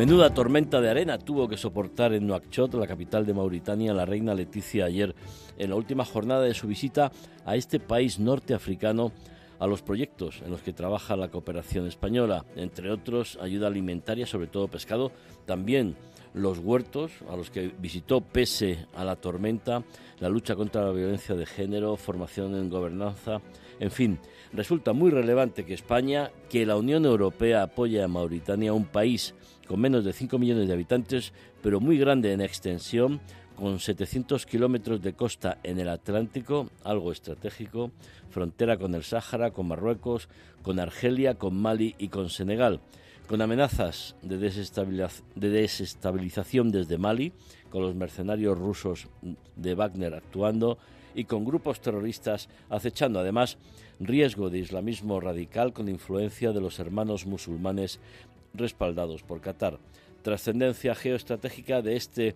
Menuda tormenta de arena tuvo que soportar en Nuakchot, la capital de Mauritania, la reina Leticia ayer en la última jornada de su visita a este país norteafricano a los proyectos en los que trabaja la cooperación española, entre otros ayuda alimentaria, sobre todo pescado, también los huertos a los que visitó pese a la tormenta, la lucha contra la violencia de género, formación en gobernanza, en fin, resulta muy relevante que España, que la Unión Europea apoye a Mauritania, un país con menos de 5 millones de habitantes, pero muy grande en extensión, con 700 kilómetros de costa en el Atlántico, algo estratégico, frontera con el Sáhara, con Marruecos, con Argelia, con Mali y con Senegal, con amenazas de, desestabilización desde Mali, con los mercenarios rusos de Wagner actuando y con grupos terroristas acechando. Además riesgo de islamismo radical con influencia de los hermanos musulmanes respaldados por Qatar. Trascendencia geoestratégica de este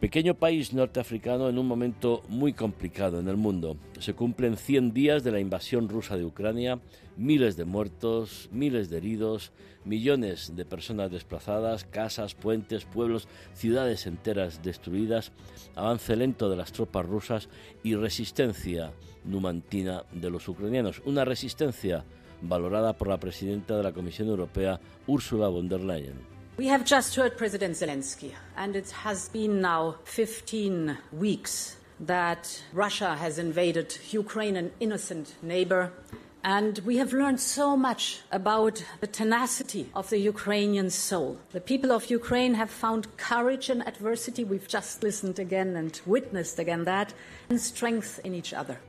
pequeño país norteafricano en un momento muy complicado en el mundo. Se cumplen 100 días de la invasión rusa de Ucrania, miles de muertos, miles de heridos, millones de personas desplazadas, casas, puentes, pueblos, ciudades enteras destruidas, avance lento de las tropas rusas y resistencia numantina de los ucranianos. Una resistencia valorada por la presidenta de la Comisión Europea, Ursula von der Leyen. We have just heard President Zelensky, and it has been now 15 weeks that Russia has invaded Ukraine, an innocent neighbor. And we have learned so much about the tenacity of the Ukrainian soul. The people of Ukraine have found courage in adversity. We've just listened again and witnessed again that, and strength in each other.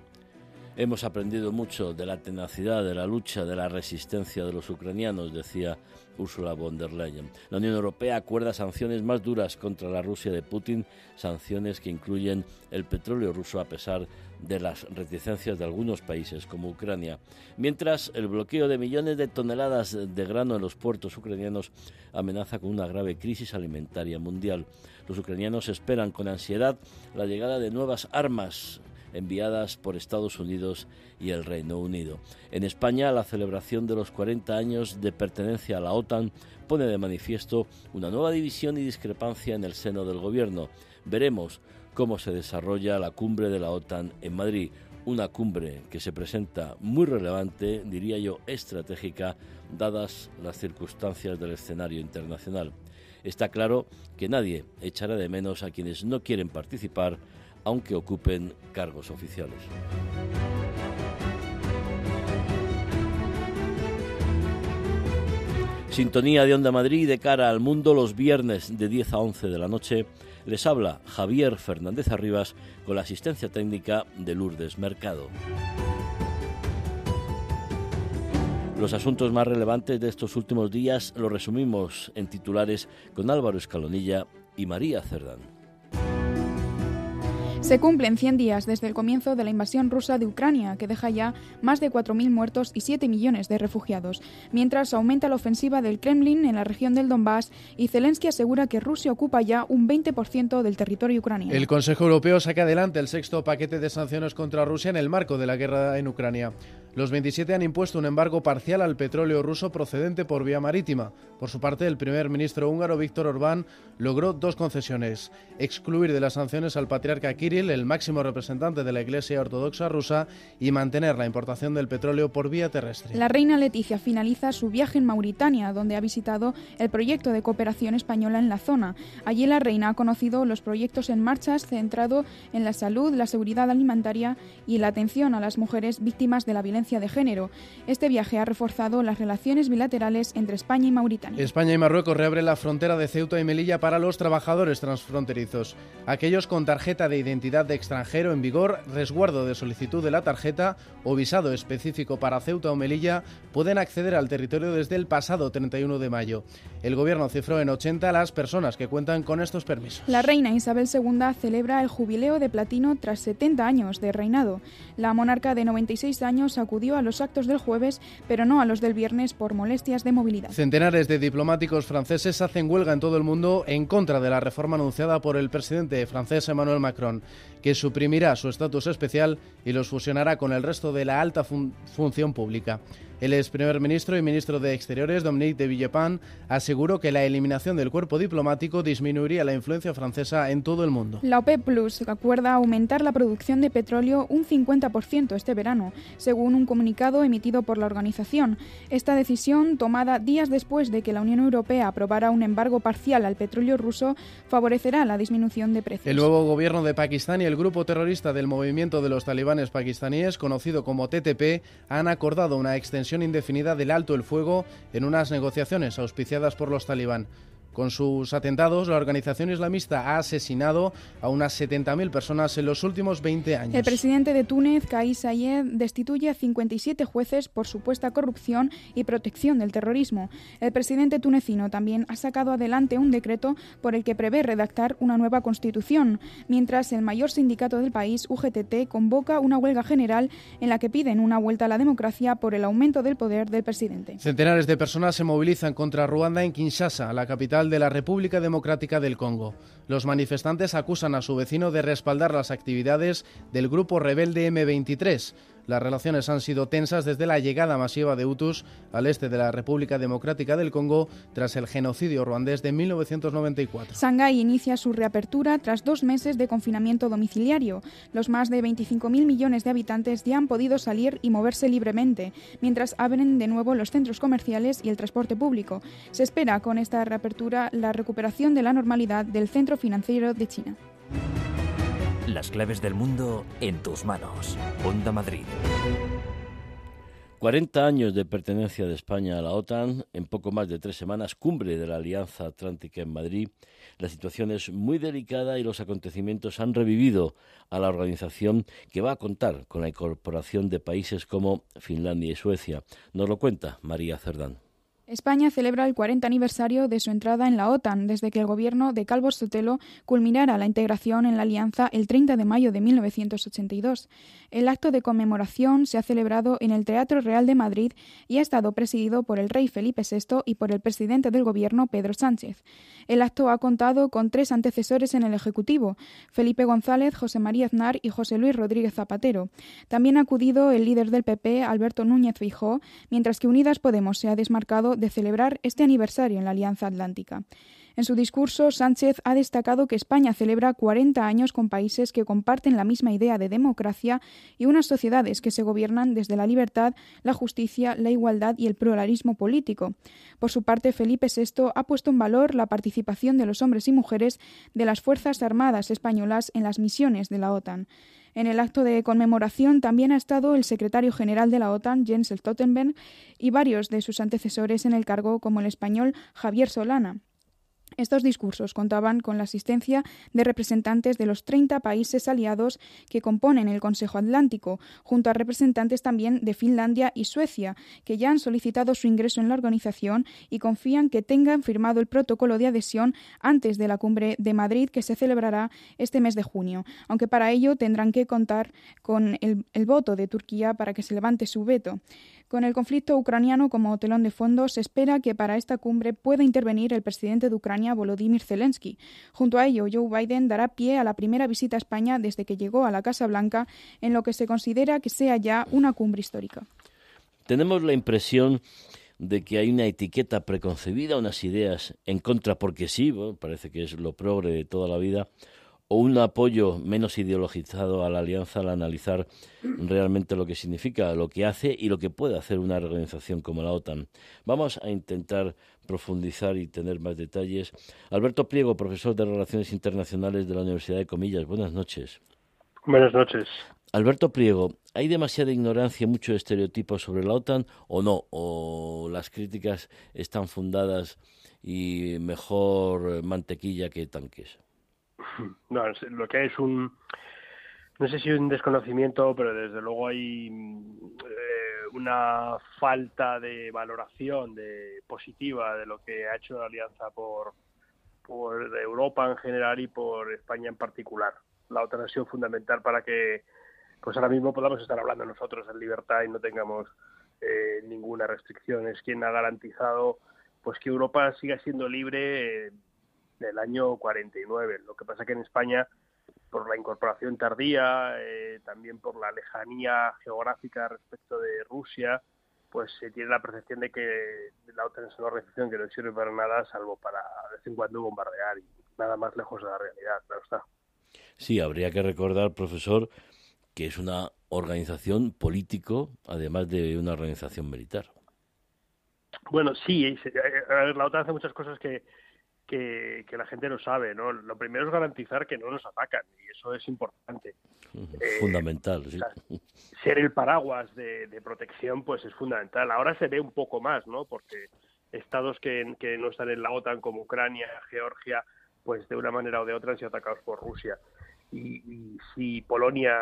Hemos aprendido mucho de la tenacidad, de la lucha, de la resistencia de los ucranianos, decía Ursula von der. La Unión Europea acuerda sanciones más duras contra la Rusia de Putin, sanciones que incluyen el petróleo ruso a pesar de las reticencias de algunos países como Ucrania, mientras el bloqueo de millones de toneladas de grano en los puertos ucranianos amenaza con una grave crisis alimentaria mundial. Los ucranianos esperan con ansiedad la llegada de nuevas armas enviadas por Estados Unidos y el Reino Unido. En España, la celebración de los 40 años de pertenencia a la OTAN pone de manifiesto una nueva división y discrepancia en el seno del Gobierno. Veremos cómo se desarrolla la cumbre de la OTAN en Madrid, una cumbre que se presenta muy relevante, diría yo estratégica, dadas las circunstancias del escenario internacional. Está claro que nadie echará de menos a quienes no quieren participar aunque ocupen cargos oficiales. Sintonía de Onda Madrid de cara al mundo los viernes de 10 a 11 de la noche. Les habla Javier Fernández Arribas con la asistencia técnica de Lourdes Mercado. Los asuntos más relevantes de estos últimos días los resumimos en titulares con Álvaro Escalonilla y María Cerdán. Se cumplen 100 días desde el comienzo de la invasión rusa de Ucrania, que deja ya más de 4.000 muertos y 7 millones de refugiados, mientras aumenta la ofensiva del Kremlin en la región del Donbass y Zelensky asegura que Rusia ocupa ya un 20% del territorio ucraniano. El Consejo Europeo saca adelante el sexto paquete de sanciones contra Rusia en el marco de la guerra en Ucrania. Los 27 han impuesto un embargo parcial al petróleo ruso procedente por vía marítima. Por su parte, el primer ministro húngaro Víctor Orbán logró dos concesiones: excluir de las sanciones al patriarca Kirill, el máximo representante de la Iglesia Ortodoxa rusa, y mantener la importación del petróleo por vía terrestre. La reina Leticia finaliza su viaje en Mauritania, donde ha visitado el proyecto de cooperación española en la zona. Allí la reina ha conocido los proyectos en marcha centrado en la salud, la seguridad alimentaria y la atención a las mujeres víctimas de la violencia violencia de género. Este viaje ha reforzado las relaciones bilaterales entre España y Mauritania. España y Marruecos reabren la frontera de Ceuta y Melilla para los trabajadores transfronterizos. Aquellos con tarjeta de identidad de extranjero en vigor, resguardo de solicitud de la tarjeta o visado específico para Ceuta o Melilla pueden acceder al territorio desde el pasado 31 de mayo. El gobierno cifró en 80 las personas que cuentan con estos permisos. La reina Isabel II celebra el jubileo de platino tras 70 años de reinado. La monarca de 96 años acudió a los actos del jueves, pero no a los del viernes por molestias de movilidad. Centenares de diplomáticos franceses hacen huelga en todo el mundo en contra de la reforma anunciada por el presidente francés Emmanuel Macron, que suprimirá su estatus especial y los fusionará con el resto de la alta función pública. El ex primer ministro y ministro de Exteriores, Dominique de Villepin, aseguró que la eliminación del cuerpo diplomático disminuiría la influencia francesa en todo el mundo. La OPEP Plus acuerda aumentar la producción de petróleo un 50% este verano, según un comunicado emitido por la organización. Esta decisión, tomada días después de que la Unión Europea aprobara un embargo parcial al petróleo ruso, favorecerá la disminución de precios. El nuevo gobierno de Pakistán y el grupo terrorista del movimiento de los talibanes pakistaníes, conocido como TTP, han acordado una extensión indefinida del alto el fuego en unas negociaciones auspiciadas por los talibán. Con sus atentados, la organización islamista ha asesinado a unas 70.000 personas en los últimos 20 años. El presidente de Túnez, Kais Saied, destituye a 57 jueces por supuesta corrupción y protección del terrorismo. El presidente tunecino también ha sacado adelante un decreto por el que prevé redactar una nueva constitución, mientras el mayor sindicato del país, UGTT, convoca una huelga general en la que piden una vuelta a la democracia por el aumento del poder del presidente. Centenares de personas se movilizan contra Ruanda en Kinshasa, la capital de la República Democrática del Congo. Los manifestantes acusan a su vecino de respaldar las actividades del grupo rebelde M23, las relaciones han sido tensas desde la llegada masiva de Hutus al este de la República Democrática del Congo tras el genocidio ruandés de 1994. Shanghái inicia su reapertura tras dos meses de confinamiento domiciliario. Los más de 25.000 millones de habitantes ya han podido salir y moverse libremente, mientras abren de nuevo los centros comerciales y el transporte público. Se espera con esta reapertura la recuperación de la normalidad del centro financiero de China. Las claves del mundo en tus manos. Onda Madrid. 40 años de pertenencia de España a la OTAN, en poco más de tres semanas, cumbre de la Alianza Atlántica en Madrid. La situación es muy delicada y los acontecimientos han revivido a la organización que va a contar con la incorporación de países como Finlandia y Suecia. Nos lo cuenta María Cerdán. España celebra el 40 aniversario de su entrada en la OTAN desde que el gobierno de Calvo Sotelo culminara la integración en la alianza el 30 de mayo de 1982. El acto de conmemoración se ha celebrado en el Teatro Real de Madrid y ha estado presidido por el rey Felipe VI y por el presidente del gobierno Pedro Sánchez. El acto ha contado con tres antecesores en el Ejecutivo, Felipe González, José María Aznar y José Luis Rodríguez Zapatero. También ha acudido el líder del PP, Alberto Núñez Fijó, mientras que Unidas Podemos se ha desmarcado de celebrar este aniversario en la Alianza Atlántica. En su discurso, Sánchez ha destacado que España celebra 40 años con países que comparten la misma idea de democracia y unas sociedades que se gobiernan desde la libertad, la justicia, la igualdad y el pluralismo político. Por su parte, Felipe VI ha puesto en valor la participación de los hombres y mujeres de las Fuerzas Armadas españolas en las misiones de la OTAN. En el acto de conmemoración también ha estado el secretario general de la OTAN, Jens Stoltenberg, y varios de sus antecesores en el cargo, como el español Javier Solana. Estos discursos contaban con la asistencia de representantes de los 30 países aliados que componen el Consejo Atlántico, junto a representantes también de Finlandia y Suecia, que ya han solicitado su ingreso en la organización y confían que tengan firmado el protocolo de adhesión antes de la cumbre de Madrid que se celebrará este mes de junio, aunque para ello tendrán que contar con el, el voto de Turquía para que se levante su veto. Con el conflicto ucraniano como telón de fondo, se espera que para esta cumbre pueda intervenir el presidente de Ucrania, Volodymyr Zelensky. Junto a ello, Joe Biden dará pie a la primera visita a España desde que llegó a la Casa Blanca, en lo que se considera que sea ya una cumbre histórica. Tenemos la impresión de que hay una etiqueta preconcebida, unas ideas en contra porque sí, parece que es lo progre de toda la vida, o un apoyo menos ideologizado a la alianza al analizar realmente lo que significa, lo que hace y lo que puede hacer una organización como la OTAN. Vamos a intentar profundizar y tener más detalles. Alberto Pliego, profesor de Relaciones Internacionales de la Universidad de Comillas. Buenas noches. Buenas noches. Alberto Priego, ¿hay demasiada ignorancia y mucho estereotipo sobre la OTAN o no? ¿O las críticas están fundadas y mejor mantequilla que tanques? No, lo que es un, no sé si un desconocimiento, pero desde luego hay eh, una falta de valoración de positiva de lo que ha hecho la Alianza por, por Europa en general y por España en particular. La OTAN ha sido fundamental para que pues ahora mismo podamos estar hablando nosotros en libertad y no tengamos eh, ninguna restricción. Es quien ha garantizado pues que Europa siga siendo libre eh, del año 49. Lo que pasa que en España por la incorporación tardía, eh, también por la lejanía geográfica respecto de Rusia, pues se tiene la percepción de que la OTAN es una organización que no sirve para nada, salvo para de vez en cuando bombardear y nada más lejos de la realidad, claro está. Sí, habría que recordar, profesor, que es una organización político, además de una organización militar. Bueno, sí, la OTAN hace muchas cosas que, que, la gente no sabe, ¿no? Lo primero es garantizar que no nos atacan y eso es importante. Eh, fundamental, sí. ser el paraguas de, protección, pues es fundamental. Ahora se ve un poco más, ¿no? Porque estados que, que no están en la OTAN, como Ucrania, Georgia, pues de una manera o de otra han sido atacados por Rusia y, si Polonia,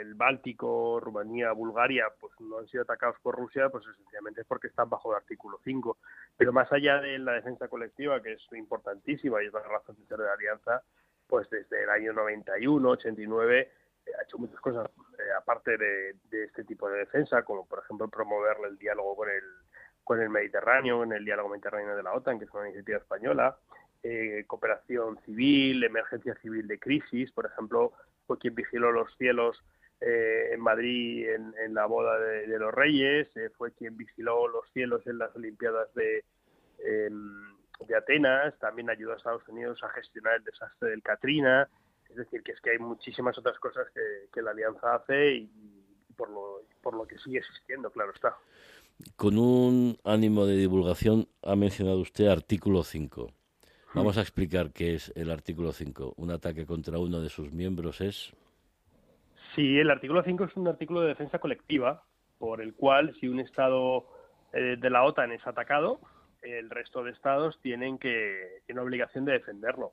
el Báltico, Rumanía, Bulgaria, pues no han sido atacados por Rusia, pues esencialmente es porque están bajo el artículo 5. Pero más allá de la defensa colectiva, que es importantísima y es la razón de ser de la alianza, pues desde el año 91, 89, eh, ha hecho muchas cosas, eh, aparte de, este tipo de defensa, como por ejemplo promover el diálogo con el, con el Mediterráneo, en el diálogo mediterráneo de la OTAN, que es una iniciativa española, eh, cooperación civil, emergencia civil de crisis, por ejemplo, fue quien vigiló los cielos eh, en Madrid en, la boda de, los Reyes, eh, fue quien vigiló los cielos en las Olimpiadas de, em, de Atenas, también ayudó a Estados Unidos a gestionar el desastre del Katrina, es decir, que es que hay muchísimas otras cosas que, la Alianza hace y, por, lo, por lo que sigue existiendo, claro está. Con un ánimo de divulgación ha mencionado usted artículo 5. Vamos a explicar qué es el artículo 5. Un ataque contra uno de sus miembros es. Sí, el artículo 5 es un artículo de defensa colectiva por el cual si un Estado eh, de la OTAN es atacado, el resto de Estados tienen que tienen obligación de defenderlo.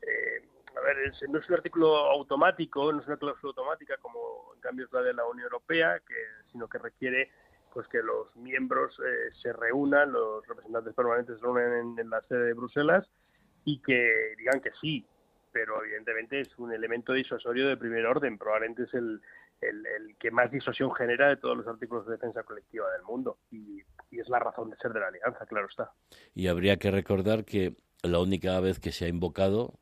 Eh, a ver, no es un artículo automático, no es una cláusula automática como en cambio es la de la Unión Europea, que, sino que requiere pues que los miembros eh, se reúnan, los representantes permanentes se reúnen en, la sede de Bruselas y que digan que sí, pero evidentemente es un elemento disuasorio de primer orden, probablemente es el, el, que más disuasión genera de todos los artículos de defensa colectiva del mundo y, es la razón de ser de la alianza, claro está. Y habría que recordar que la única vez que se ha invocado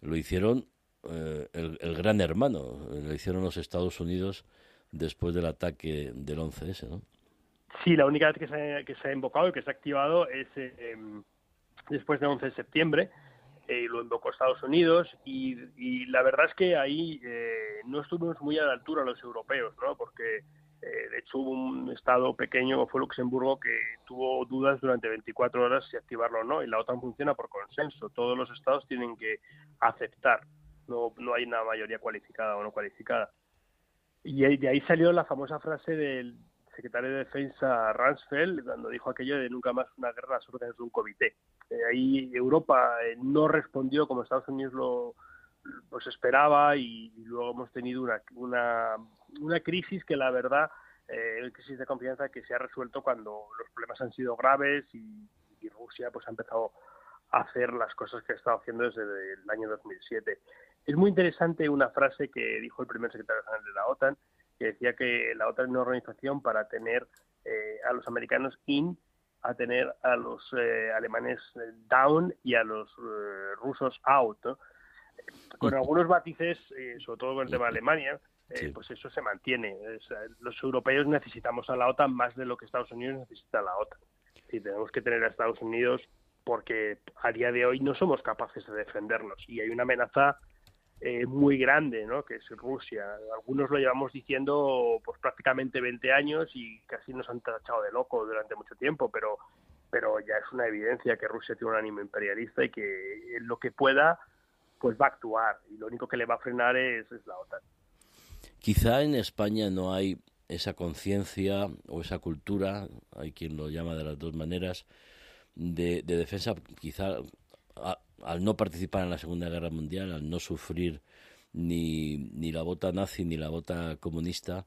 lo hicieron eh, el, el, gran hermano, lo hicieron los Estados Unidos después del ataque del 11S, ¿no? Sí, la única vez que se, ha, que se ha invocado y que se ha activado es eh, después del 11 de septiembre. Eh, lo invocó Estados Unidos y, la verdad es que ahí eh, no estuvimos muy a la altura los europeos, ¿no? Porque de hecho hubo un estado pequeño fue Luxemburgo que tuvo dudas durante 24 horas si activarlo o no y la OTAN funciona por consenso. Todos los estados tienen que aceptar, no, no hay una mayoría cualificada o no cualificada. Y de ahí salió la famosa frase del, secretario de Defensa Ransfeld cuando dijo aquello de nunca más una guerra las órdenes de un comité. Eh, ahí Europa eh, no respondió como Estados Unidos lo pues esperaba y, luego hemos tenido una, una, una crisis que la verdad, eh, crisis de confianza que se ha resuelto cuando los problemas han sido graves y, Rusia pues ha empezado a hacer las cosas que ha estado haciendo desde el año 2007. Es muy interesante una frase que dijo el primer secretario general de la OTAN, que decía que la OTAN es una organización para tener eh, a los americanos in, a tener a los eh, alemanes eh, down y a los rusos out. Con algunos matices, sobre todo con el tema de Alemania, pues eso se mantiene. los europeos necesitamos a la OTAN más de lo que Estados Unidos necesita a la OTAN. Y tenemos que tener a Estados Unidos porque a día de hoy no somos capaces de defendernos y hay una amenaza eh, muy grande, ¿no? que es Rusia. Algunos lo llevamos diciendo pues prácticamente 20 años y casi nos han tachado de loco durante mucho tiempo, pero, pero ya es una evidencia que Rusia tiene un ánimo imperialista y que lo que pueda pues va a actuar y lo único que le va a frenar es, la OTAN. Quizá en España no hay esa conciencia o esa cultura, hay quien lo llama de las dos maneras, de, defensa, quizá al no participar en la Segunda Guerra Mundial, al no sufrir ni, ni la bota nazi ni la bota comunista,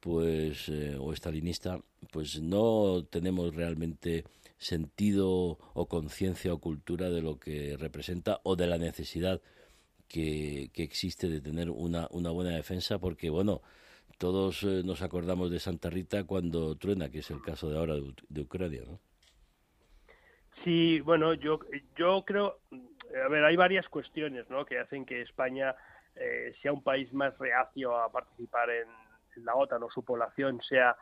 pues eh, o estalinista, pues no tenemos realmente sentido o conciencia o cultura de lo que representa o de la necesidad que, que existe de tener una, una buena defensa, porque bueno, todos eh, nos acordamos de Santa Rita cuando truena, que es el caso de ahora de, Ucrania, ¿no? Sí, bueno, yo, yo creo, a ver, hay varias cuestiones, ¿no? Que hacen que España eh, sea un país más reacio a participar en, la OTAN o su población sea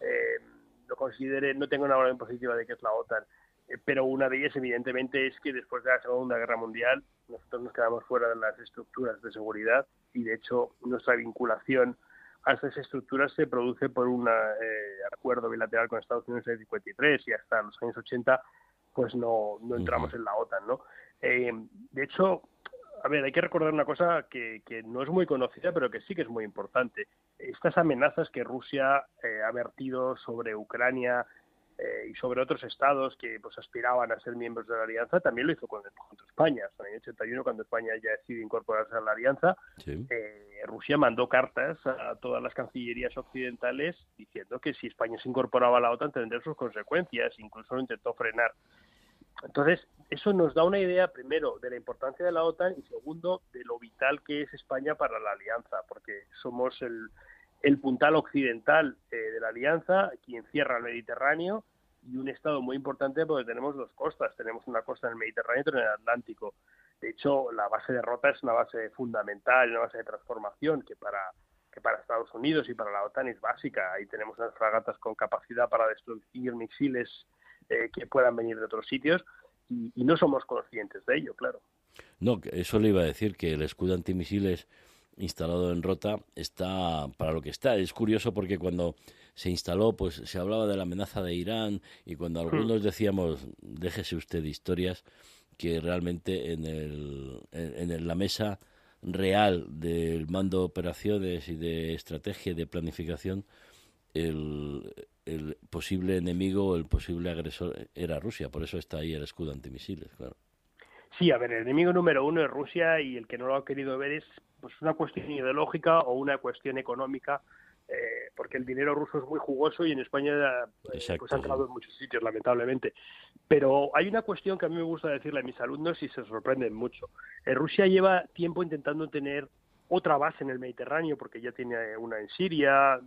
eh, lo considere, no tenga una valoración positiva de que es la OTAN. Eh, pero una de ellas, evidentemente, es que después de la Segunda Guerra Mundial nosotros nos quedamos fuera de las estructuras de seguridad y, de hecho, nuestra vinculación a esas estructuras se produce por un eh, acuerdo bilateral con Estados Unidos en el 53 y hasta los años 80 pues no, no entramos en la OTAN, ¿no? de hecho, a ver, hay que recordar una cosa que, que, no es muy conocida, pero que sí que es muy importante. Estas amenazas que Rusia eh, ha vertido sobre Ucrania eh, y sobre otros estados que pues aspiraban a ser miembros de la alianza, también lo hizo contra España. En el 81, cuando España ya decidió incorporarse a la alianza, eh, Rusia mandó cartas a todas las cancillerías occidentales diciendo que si España se incorporaba a la OTAN tendría sus consecuencias. Incluso lo intentó frenar. Entonces, eso nos da una idea, primero, de la importancia de la OTAN y segundo, de lo vital que es España para la alianza, porque somos el, el puntal occidental eh, de la alianza, quien cierra el Mediterráneo y un estado muy importante porque tenemos dos costas, tenemos una costa en el Mediterráneo y otra en el Atlántico. De hecho, la base de Rota es una base fundamental, una base de transformación que para que para Estados Unidos y para la OTAN es básica. Ahí tenemos unas fragatas con capacidad para destruir misiles eh, que puedan venir de otros sitios y, no somos conscientes de ello, claro. No, eso le iba a decir que el escudo antimisiles instalado en Rota está para lo que está. Es curioso porque cuando se instaló, pues se hablaba de la amenaza de Irán y cuando hmm. algunos decíamos, déjese usted de historias, que realmente en, el, en la mesa real del mando de operaciones y de estrategia y de planificación, el, el posible enemigo o el posible agresor era Rusia, por eso está ahí el escudo antimisiles, claro. Sí, a ver, el enemigo número uno es Rusia y el que no lo ha querido ver es pues una cuestión ideológica o una cuestión económica, eh, porque el dinero ruso es muy jugoso y en España eh, pues ha entrado en muchos sitios, lamentablemente. Pero hay una cuestión que a mí me gusta decirle a mis alumnos y se sorprenden mucho. Eh, Rusia lleva tiempo intentando tener otra base en el Mediterráneo, porque ya tiene una en Siria,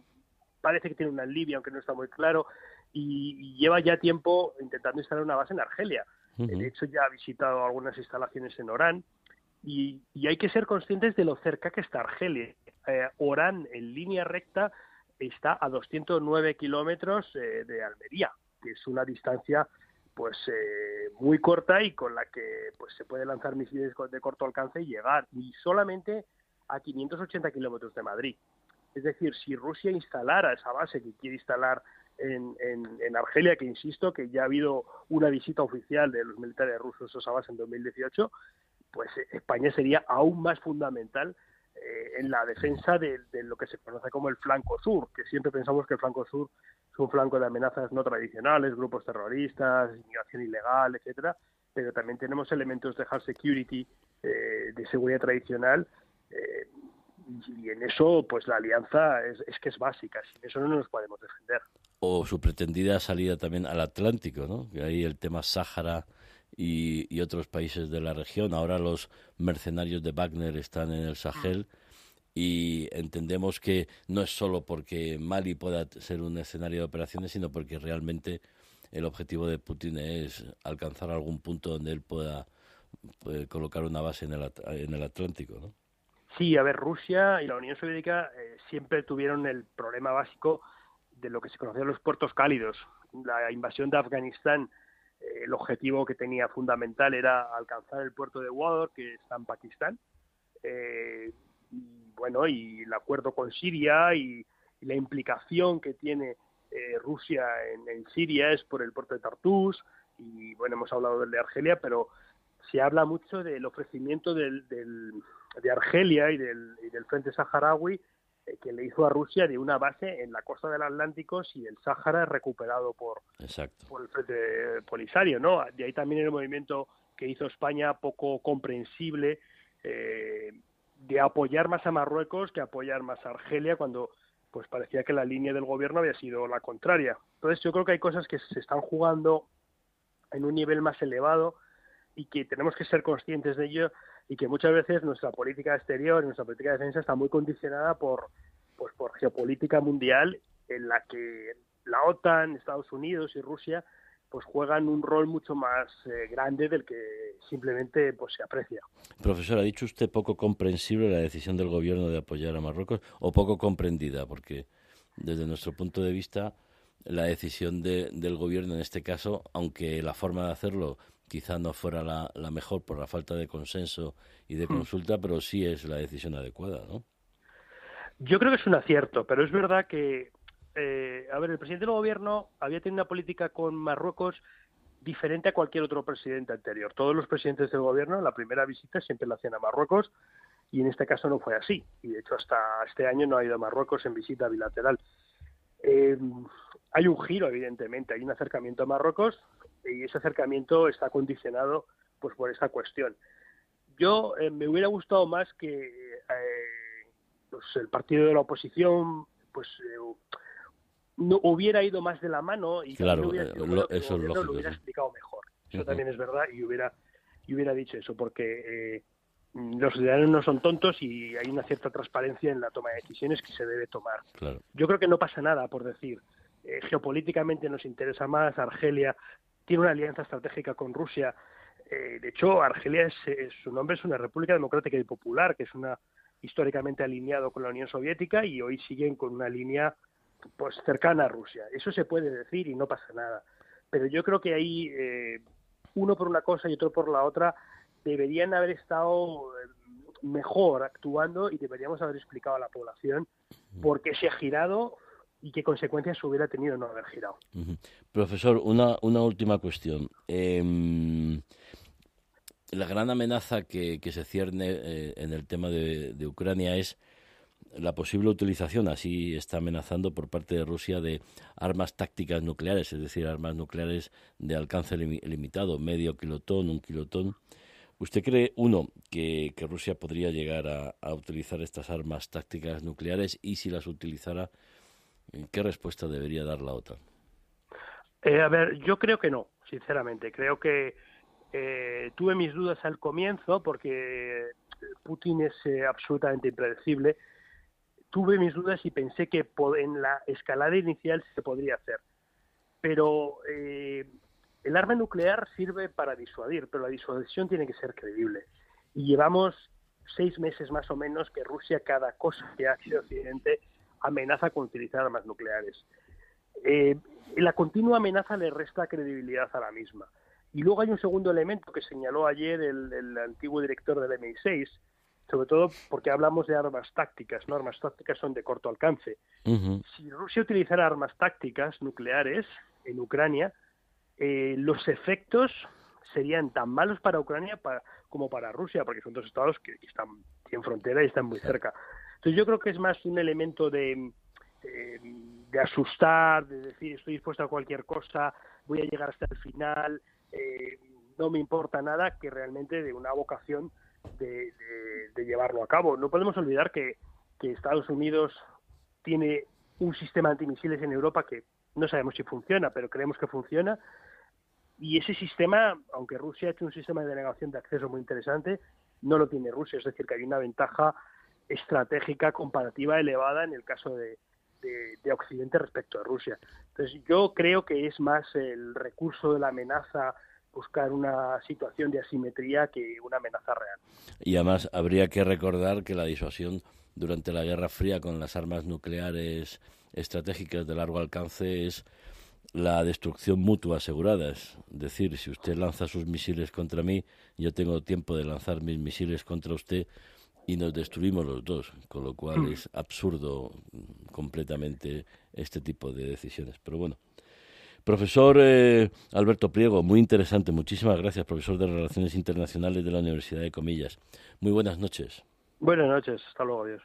parece que tiene una en Libia, aunque no está muy claro, y, lleva ya tiempo intentando instalar una base en Argelia. De hecho, ya ha visitado algunas instalaciones en Orán, y, hay que ser conscientes de lo cerca que está Argelia. Eh, Orán, en línea recta, está a 209 kilómetros eh, de Almería, que es una distancia pues eh, muy corta y con la que pues se puede lanzar misiles de corto alcance y llegar y solamente a 580 kilómetros de Madrid. Es decir, si Rusia instalara esa base que quiere instalar en, en, Argelia, que insisto que ya ha habido una visita oficial de los militares rusos a esa base en 2018, pues eh, España sería aún más fundamental eh, en la defensa de, lo que se conoce como el flanco sur, que siempre pensamos que el flanco sur es un flanco de amenazas no tradicionales, grupos terroristas, inmigración ilegal, etcétera, pero también tenemos elementos de hard security, eh, de seguridad tradicional, y en eso pues la alianza es, que es básica, sin eso no nos podemos defender. O su pretendida salida también al Atlántico, ¿no? Que ahí el tema Sáhara y, otros países de la región. Ahora los mercenarios de Wagner están en el Sahel y entendemos que no es solo porque Mali pueda ser un escenario de operaciones, sino porque realmente el objetivo de Putin es alcanzar algún punto donde él pueda, colocar una base en el, en el Atlántico, ¿no? Sí, a ver, Rusia y la Unión Soviética eh, siempre tuvieron el problema básico de lo que se conocían los puertos cálidos. La invasión de Afganistán, eh, el objetivo que tenía fundamental era alcanzar el puerto de Gwadar, que está en Pakistán. Eh, y bueno, y el acuerdo con Siria y, la implicación que tiene Rusia en, Siria es por el puerto de Tartus. Y bueno, hemos hablado del de Argelia, pero se habla mucho del ofrecimiento del de Argelia y del, del Frente Saharaui eh, que le hizo a Rusia de una base en la costa del Atlántico si el Sáhara es recuperado por, por el Frente Polisario, ¿no? De ahí también el movimiento que hizo España poco comprensible eh, de apoyar más a Marruecos que apoyar más a Argelia cuando pues parecía que la línea del gobierno había sido la contraria. Entonces yo creo que hay cosas que se están jugando en un nivel más elevado y que tenemos que ser conscientes de ello y que muchas veces nuestra política exterior, nuestra política de defensa está muy condicionada por pues por geopolítica mundial en la que la OTAN, Estados Unidos y Rusia pues juegan un rol mucho más eh, grande del que simplemente pues se aprecia. Profesor, ha dicho usted poco comprensible la decisión del gobierno de apoyar a Marruecos o poco comprendida, porque desde nuestro punto de vista la decisión de, del gobierno en este caso, aunque la forma de hacerlo quizá no fuera la, la mejor por la falta de consenso y de hmm. consulta, pero sí es la decisión adecuada, ¿no? Yo creo que es un acierto, pero es verdad que eh, a ver, el presidente del gobierno había tenido una política con Marruecos diferente a cualquier otro presidente anterior. Todos los presidentes del gobierno en la primera visita siempre la hacían a Marruecos y en este caso no fue así. Y de hecho hasta este año no ha ido a Marruecos en visita bilateral. Eh, hay un giro, evidentemente, hay un acercamiento a Marruecos y ese acercamiento está condicionado pues por esa cuestión. Yo eh, me hubiera gustado más que pues, el partido de la oposición pues no hubiera ido más de la mano y claro, hubiera, eh, lo, eso es lógico, lo hubiera explicado mejor. Eso también es verdad y hubiera y hubiera dicho eso porque eh, los ciudadanos no son tontos y hay una cierta transparencia en la toma de decisiones que se debe tomar. Yo creo que no pasa nada por decir eh, geopolíticamente nos interesa más Argelia tiene una alianza estratégica con Rusia. de hecho, Argelia es, su nombre es una República Democrática y Popular, que es una históricamente alineado con la Unión Soviética y hoy siguen con una línea pues cercana a Rusia. Eso se puede decir y no pasa nada. Pero yo creo que ahí eh, uno por una cosa y otro por la otra deberían haber estado eh, mejor actuando y deberíamos haber explicado a la población por qué se ha girado y qué consecuencias hubiera tenido no haber girado. Profesor, una, una última cuestión. Eh, la gran amenaza que, se cierne eh, en el tema de, Ucrania es la posible utilización, así está amenazando por parte de Rusia, de armas tácticas nucleares, es decir, armas nucleares de alcance limitado, medio kilotón, un kilotón. ¿Usted cree, uno, que, Rusia podría llegar a, utilizar estas armas tácticas nucleares y si las utilizara, qué respuesta debería dar la OTAN? Eh, a ver, yo creo que no, sinceramente. Creo que eh, tuve mis dudas al comienzo porque Putin es eh, absolutamente impredecible. Tuve mis dudas y pensé que en la escalada inicial se podría hacer. Pero eh, el arma nuclear sirve para disuadir, pero la disuasión tiene que ser creíble. Y llevamos seis meses más o menos que Rusia, cada cosa que hace Occidente, amenaza con utilizar armas nucleares. la continua amenaza le resta credibilidad a la misma. Y luego hay un segundo elemento que señaló ayer el, antiguo director del MI6, sobre todo porque hablamos de armas tácticas, ¿no? Armas tácticas son de corto alcance. Si Rusia utilizara armas tácticas nucleares en Ucrania, eh, los efectos serían tan malos para Ucrania como para Rusia, porque son dos estados que, están en frontera y están muy cerca. Entonces yo creo que es más un elemento de, eh, de asustar, de decir estoy dispuesto a cualquier cosa, voy a llegar hasta el final, eh, no me importa nada que realmente de una vocación de, llevarlo a cabo. No podemos olvidar que, Estados Unidos tiene un sistema antimisiles en Europa que no sabemos si funciona, pero creemos que funciona. Y ese sistema, aunque Rusia ha hecho un sistema de denegación de acceso muy interesante, no lo tiene Rusia. Es decir, que hay una ventaja estratégica comparativa elevada en el caso de, de, Occidente respecto a Rusia. Entonces, yo creo que es más el recurso de la amenaza buscar una situación de asimetría que una amenaza real. Y además habría que recordar que la disuasión durante la Guerra Fría con las armas nucleares estratégicas de largo alcance es la destrucción mutua asegurada. Es decir, si usted lanza sus misiles contra mí, yo tengo tiempo de lanzar mis misiles contra usted y nos destruimos los dos, con lo cual hmm. es absurdo completamente este tipo de decisiones. Pero bueno. Profesor eh, Alberto Priego, muy interesante. Muchísimas gracias, profesor de Relaciones Internacionales de la Universidad de Comillas. Muy buenas noches. Buenas noches. Hasta luego. Adiós.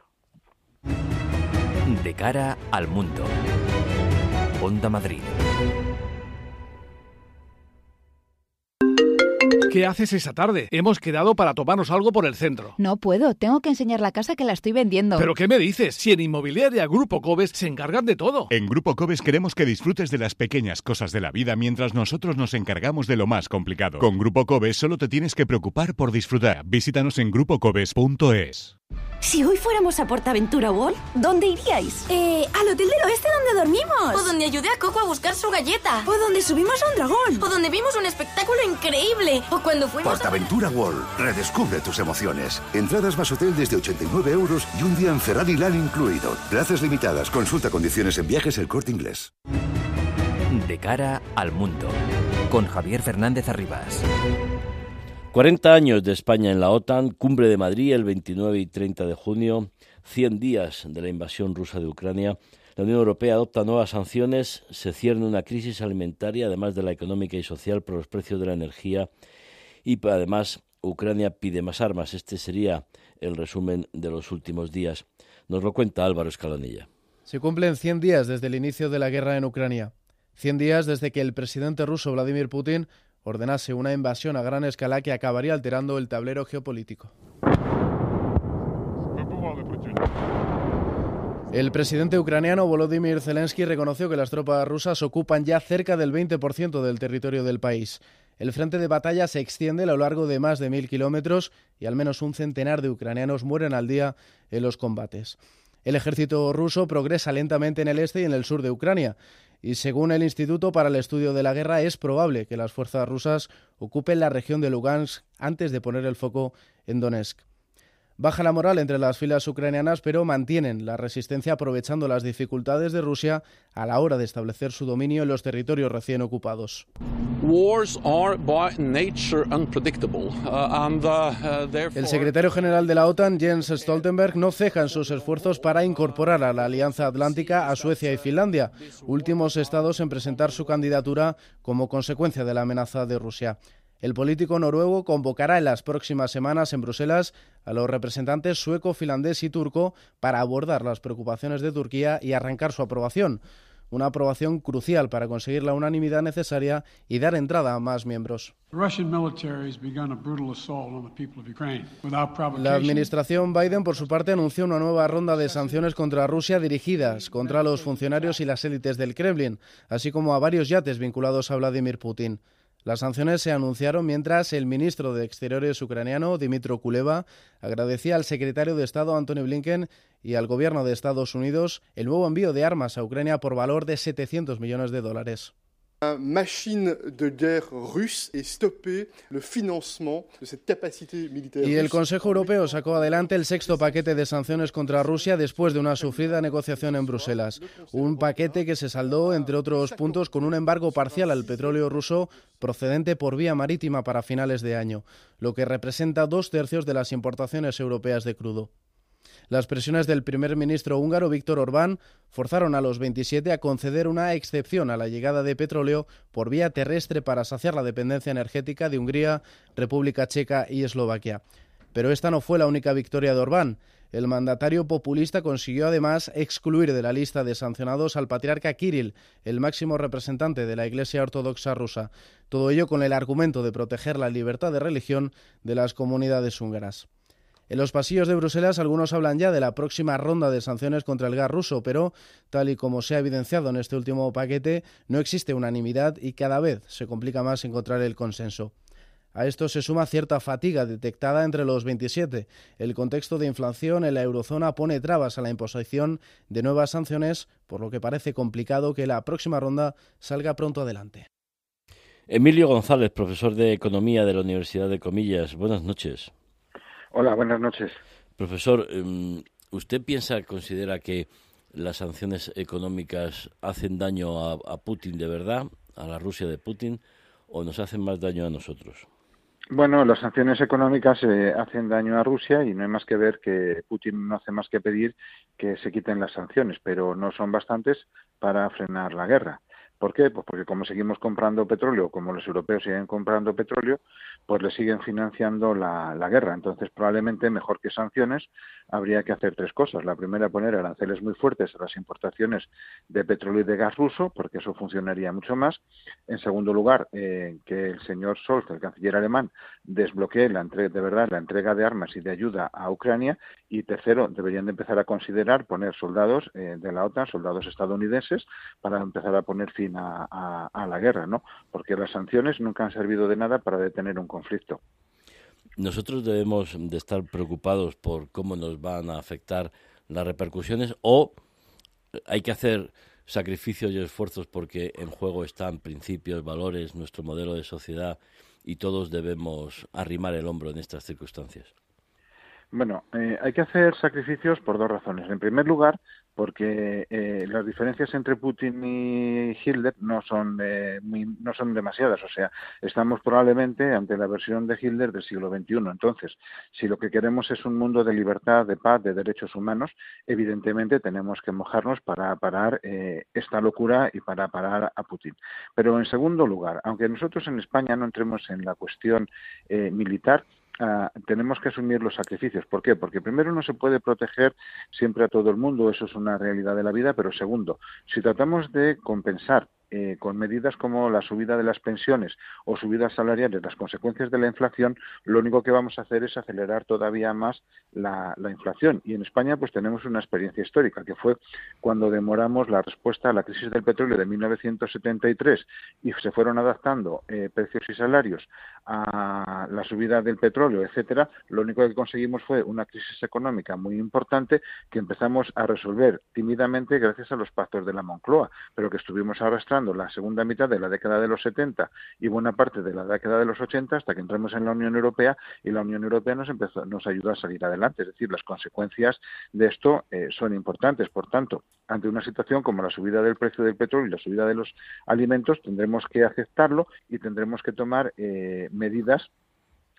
De cara al mundo. Onda Madrid. ¿Qué haces esa tarde? Hemos quedado para tomarnos algo por el centro. No puedo, tengo que enseñar la casa que la estoy vendiendo. ¿Pero qué me dices? Si en Inmobiliaria Grupo Cobes se encargan de todo. En Grupo Cobes queremos que disfrutes de las pequeñas cosas de la vida mientras nosotros nos encargamos de lo más complicado. Con Grupo Cobes solo te tienes que preocupar por disfrutar. Visítanos en grupocobes.es. Si hoy fuéramos a Portaventura World, ¿dónde iríais? Eh, al hotel del oeste donde dormimos. O donde ayudé a Coco a buscar su galleta. O donde subimos a un dragón. O donde vimos un espectáculo increíble. O cuando fuimos Portaventura World. Redescubre tus emociones. Entradas más hotel desde 89 euros y un día en Ferrari Land incluido. Plazas limitadas. Consulta condiciones en viajes el corte inglés. De cara al mundo. Con Javier Fernández Arribas. 40 años de España en la OTAN, cumbre de Madrid el 29 y 30 de junio, 100 días de la invasión rusa de Ucrania. La Unión Europea adopta nuevas sanciones, se cierne una crisis alimentaria, además de la económica y social, por los precios de la energía y además Ucrania pide más armas. Este sería el resumen de los últimos días. Nos lo cuenta Álvaro Escalonilla. Se cumplen 100 días desde el inicio de la guerra en Ucrania. 100 días desde que el presidente ruso Vladimir Putin ordenase una invasión a gran escala que acabaría alterando el tablero geopolítico. El presidente ucraniano Volodymyr Zelensky reconoció que las tropas rusas ocupan ya cerca del 20% del territorio del país. El frente de batalla se extiende a lo largo de más de mil kilómetros y al menos un centenar de ucranianos mueren al día en los combates. El ejército ruso progresa lentamente en el este y en el sur de Ucrania, y según el Instituto para el Estudio de la Guerra es probable que las fuerzas rusas ocupen la región de Lugansk antes de poner el foco en Donetsk. Baja la moral entre las filas ucranianas, pero mantienen la resistencia aprovechando las dificultades de Rusia a la hora de establecer su dominio en los territorios recién ocupados. El secretario general de la OTAN, Jens Stoltenberg, no ceja en sus esfuerzos para incorporar a la Alianza Atlántica a Suecia y Finlandia, últimos estados en presentar su candidatura como consecuencia de la amenaza de Rusia. El político noruego convocará en las próximas semanas en Bruselas a los representantes sueco, finlandés y turco para abordar las preocupaciones de Turquía y arrancar su aprobación. Una aprobación crucial para conseguir la unanimidad necesaria y dar entrada a más miembros. La administración Biden, por su parte, anunció una nueva ronda de sanciones contra Rusia dirigidas contra los funcionarios y las élites del Kremlin, así como a varios yates vinculados a Vladimir Putin. Las sanciones se anunciaron mientras el ministro de Exteriores ucraniano, Dimitro Kuleva, agradecía al secretario de Estado, Antony Blinken, y al gobierno de Estados Unidos el nuevo envío de armas a Ucrania por valor de 700 millones de dólares machine de guerre russe et stopper le financement de cette capacité militaire. Y el Consejo Europeo sacó adelante el sexto paquete de sanciones contra Rusia después de una sufrida negociación en Bruselas. Un paquete que se saldó, entre otros puntos, con un embargo parcial al petróleo ruso procedente por vía marítima para finales de año, lo que representa dos tercios de las importaciones europeas de crudo. Las presiones del primer ministro húngaro Víctor Orbán forzaron a los 27 a conceder una excepción a la llegada de petróleo por vía terrestre para saciar la dependencia energética de Hungría, República Checa y Eslovaquia. Pero esta no fue la única victoria de Orbán. El mandatario populista consiguió además excluir de la lista de sancionados al patriarca Kirill, el máximo representante de la Iglesia Ortodoxa rusa. Todo ello con el argumento de proteger la libertad de religión de las comunidades húngaras. En los pasillos de Bruselas algunos hablan ya de la próxima ronda de sanciones contra el gas ruso, pero tal y como se ha evidenciado en este último paquete, no existe unanimidad y cada vez se complica más encontrar el consenso. A esto se suma cierta fatiga detectada entre los 27. El contexto de inflación en la eurozona pone trabas a la imposición de nuevas sanciones, por lo que parece complicado que la próxima ronda salga pronto adelante. Emilio González, profesor de Economía de la Universidad de Comillas. Buenas noches. Hola, buenas noches. Profesor, em, ¿usted piensa, considera que las sanciones económicas hacen daño a, Putin de verdad, a la Rusia de Putin, o nos hacen más daño a nosotros? Bueno, las sanciones económicas eh, hacen daño a Rusia y no hay más que ver que Putin no hace más que pedir que se quiten las sanciones, pero no son bastantes para frenar la guerra. ¿Por qué? Pues porque como seguimos comprando petróleo, como los europeos siguen comprando petróleo, pues le siguen financiando la, guerra. Entonces, probablemente mejor que sanciones, habría que hacer tres cosas. La primera, poner aranceles muy fuertes a las importaciones de petróleo y de gas ruso, porque eso funcionaría mucho más. En segundo lugar, eh, que el señor Scholz, el canciller alemán, desbloquee la entrega, de verdad la entrega de armas y de ayuda a Ucrania. Y tercero, deberían de empezar a considerar poner soldados eh, de la OTAN, soldados estadounidenses, para empezar a poner fin a, a la guerra, ¿no? Porque las sanciones nunca han servido de nada para detener un conflicto. Nosotros debemos de estar preocupados por cómo nos van a afectar las repercusiones o hay que hacer sacrificios y esfuerzos porque en juego están principios, valores, nuestro modelo de sociedad y todos debemos arrimar el hombro en estas circunstancias. Bueno, eh, hay que hacer sacrificios por dos razones. En primer lugar, porque eh, las diferencias entre Putin y Hitler no son eh, no son demasiadas. O sea, estamos probablemente ante la versión de Hitler del siglo XXI. Entonces, si lo que queremos es un mundo de libertad, de paz, de derechos humanos, evidentemente tenemos que mojarnos para parar esta locura y para parar a Putin. Pero en segundo lugar, aunque nosotros en España no entremos en la cuestión militar, Tenemos que asumir los sacrificios. ¿Por qué? Porque primero no se puede proteger siempre a todo el mundo, eso es una realidad de la vida, pero segundo, si tratamos de compensar eh, con medidas como la subida de las pensiones o subidas salariales, las consecuencias de la inflación, lo único que vamos a hacer es acelerar todavía más la, inflación. Y en España, pues tenemos una experiencia histórica, que fue cuando demoramos la respuesta a la crisis del petróleo de 1973 y se fueron adaptando eh, precios y salarios a la subida del petróleo, etcétera, lo único que conseguimos fue una crisis económica muy importante que empezamos a resolver tímidamente gracias a los pactos de la Moncloa, pero que estuvimos arrastrando la segunda mitad de la década de los 70 y buena parte de la década de los 80 hasta que entramos en la Unión Europea y la Unión Europea nos empezó, nos ayudó a salir adelante. Es decir, las consecuencias de esto eh, son importantes. Por tanto, ante una situación como la subida del precio del petróleo y la subida de los alimentos, tendremos que aceptarlo y tendremos que tomar eh, medidas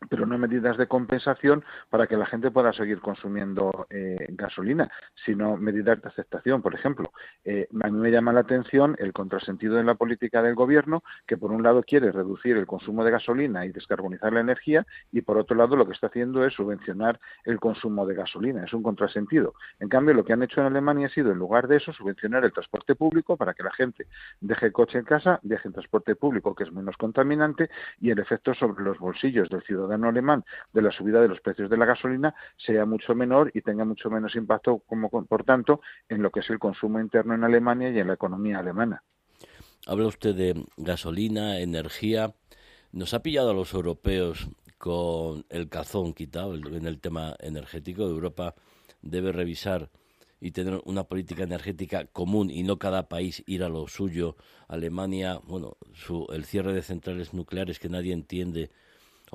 pero no medidas de compensación para que la gente pueda seguir consumiendo eh, gasolina, sino medidas de aceptación. Por ejemplo, eh, a mí me llama la atención el contrasentido en la política del gobierno, que por un lado quiere reducir el consumo de gasolina y descarbonizar la energía, y por otro lado lo que está haciendo es subvencionar el consumo de gasolina. Es un contrasentido. En cambio, lo que han hecho en Alemania ha sido, en lugar de eso, subvencionar el transporte público para que la gente deje el coche en casa, viaje en transporte público, que es menos contaminante, y el efecto sobre los bolsillos del ciudadano alemán de la subida de los precios de la gasolina sea mucho menor y tenga mucho menos impacto, como por tanto, en lo que es el consumo interno en Alemania y en la economía alemana. Habla usted de gasolina, energía. Nos ha pillado a los europeos con el cazón quitado en el tema energético. Europa debe revisar y tener una política energética común y no cada país ir a lo suyo. Alemania, bueno, su, el cierre de centrales nucleares que nadie entiende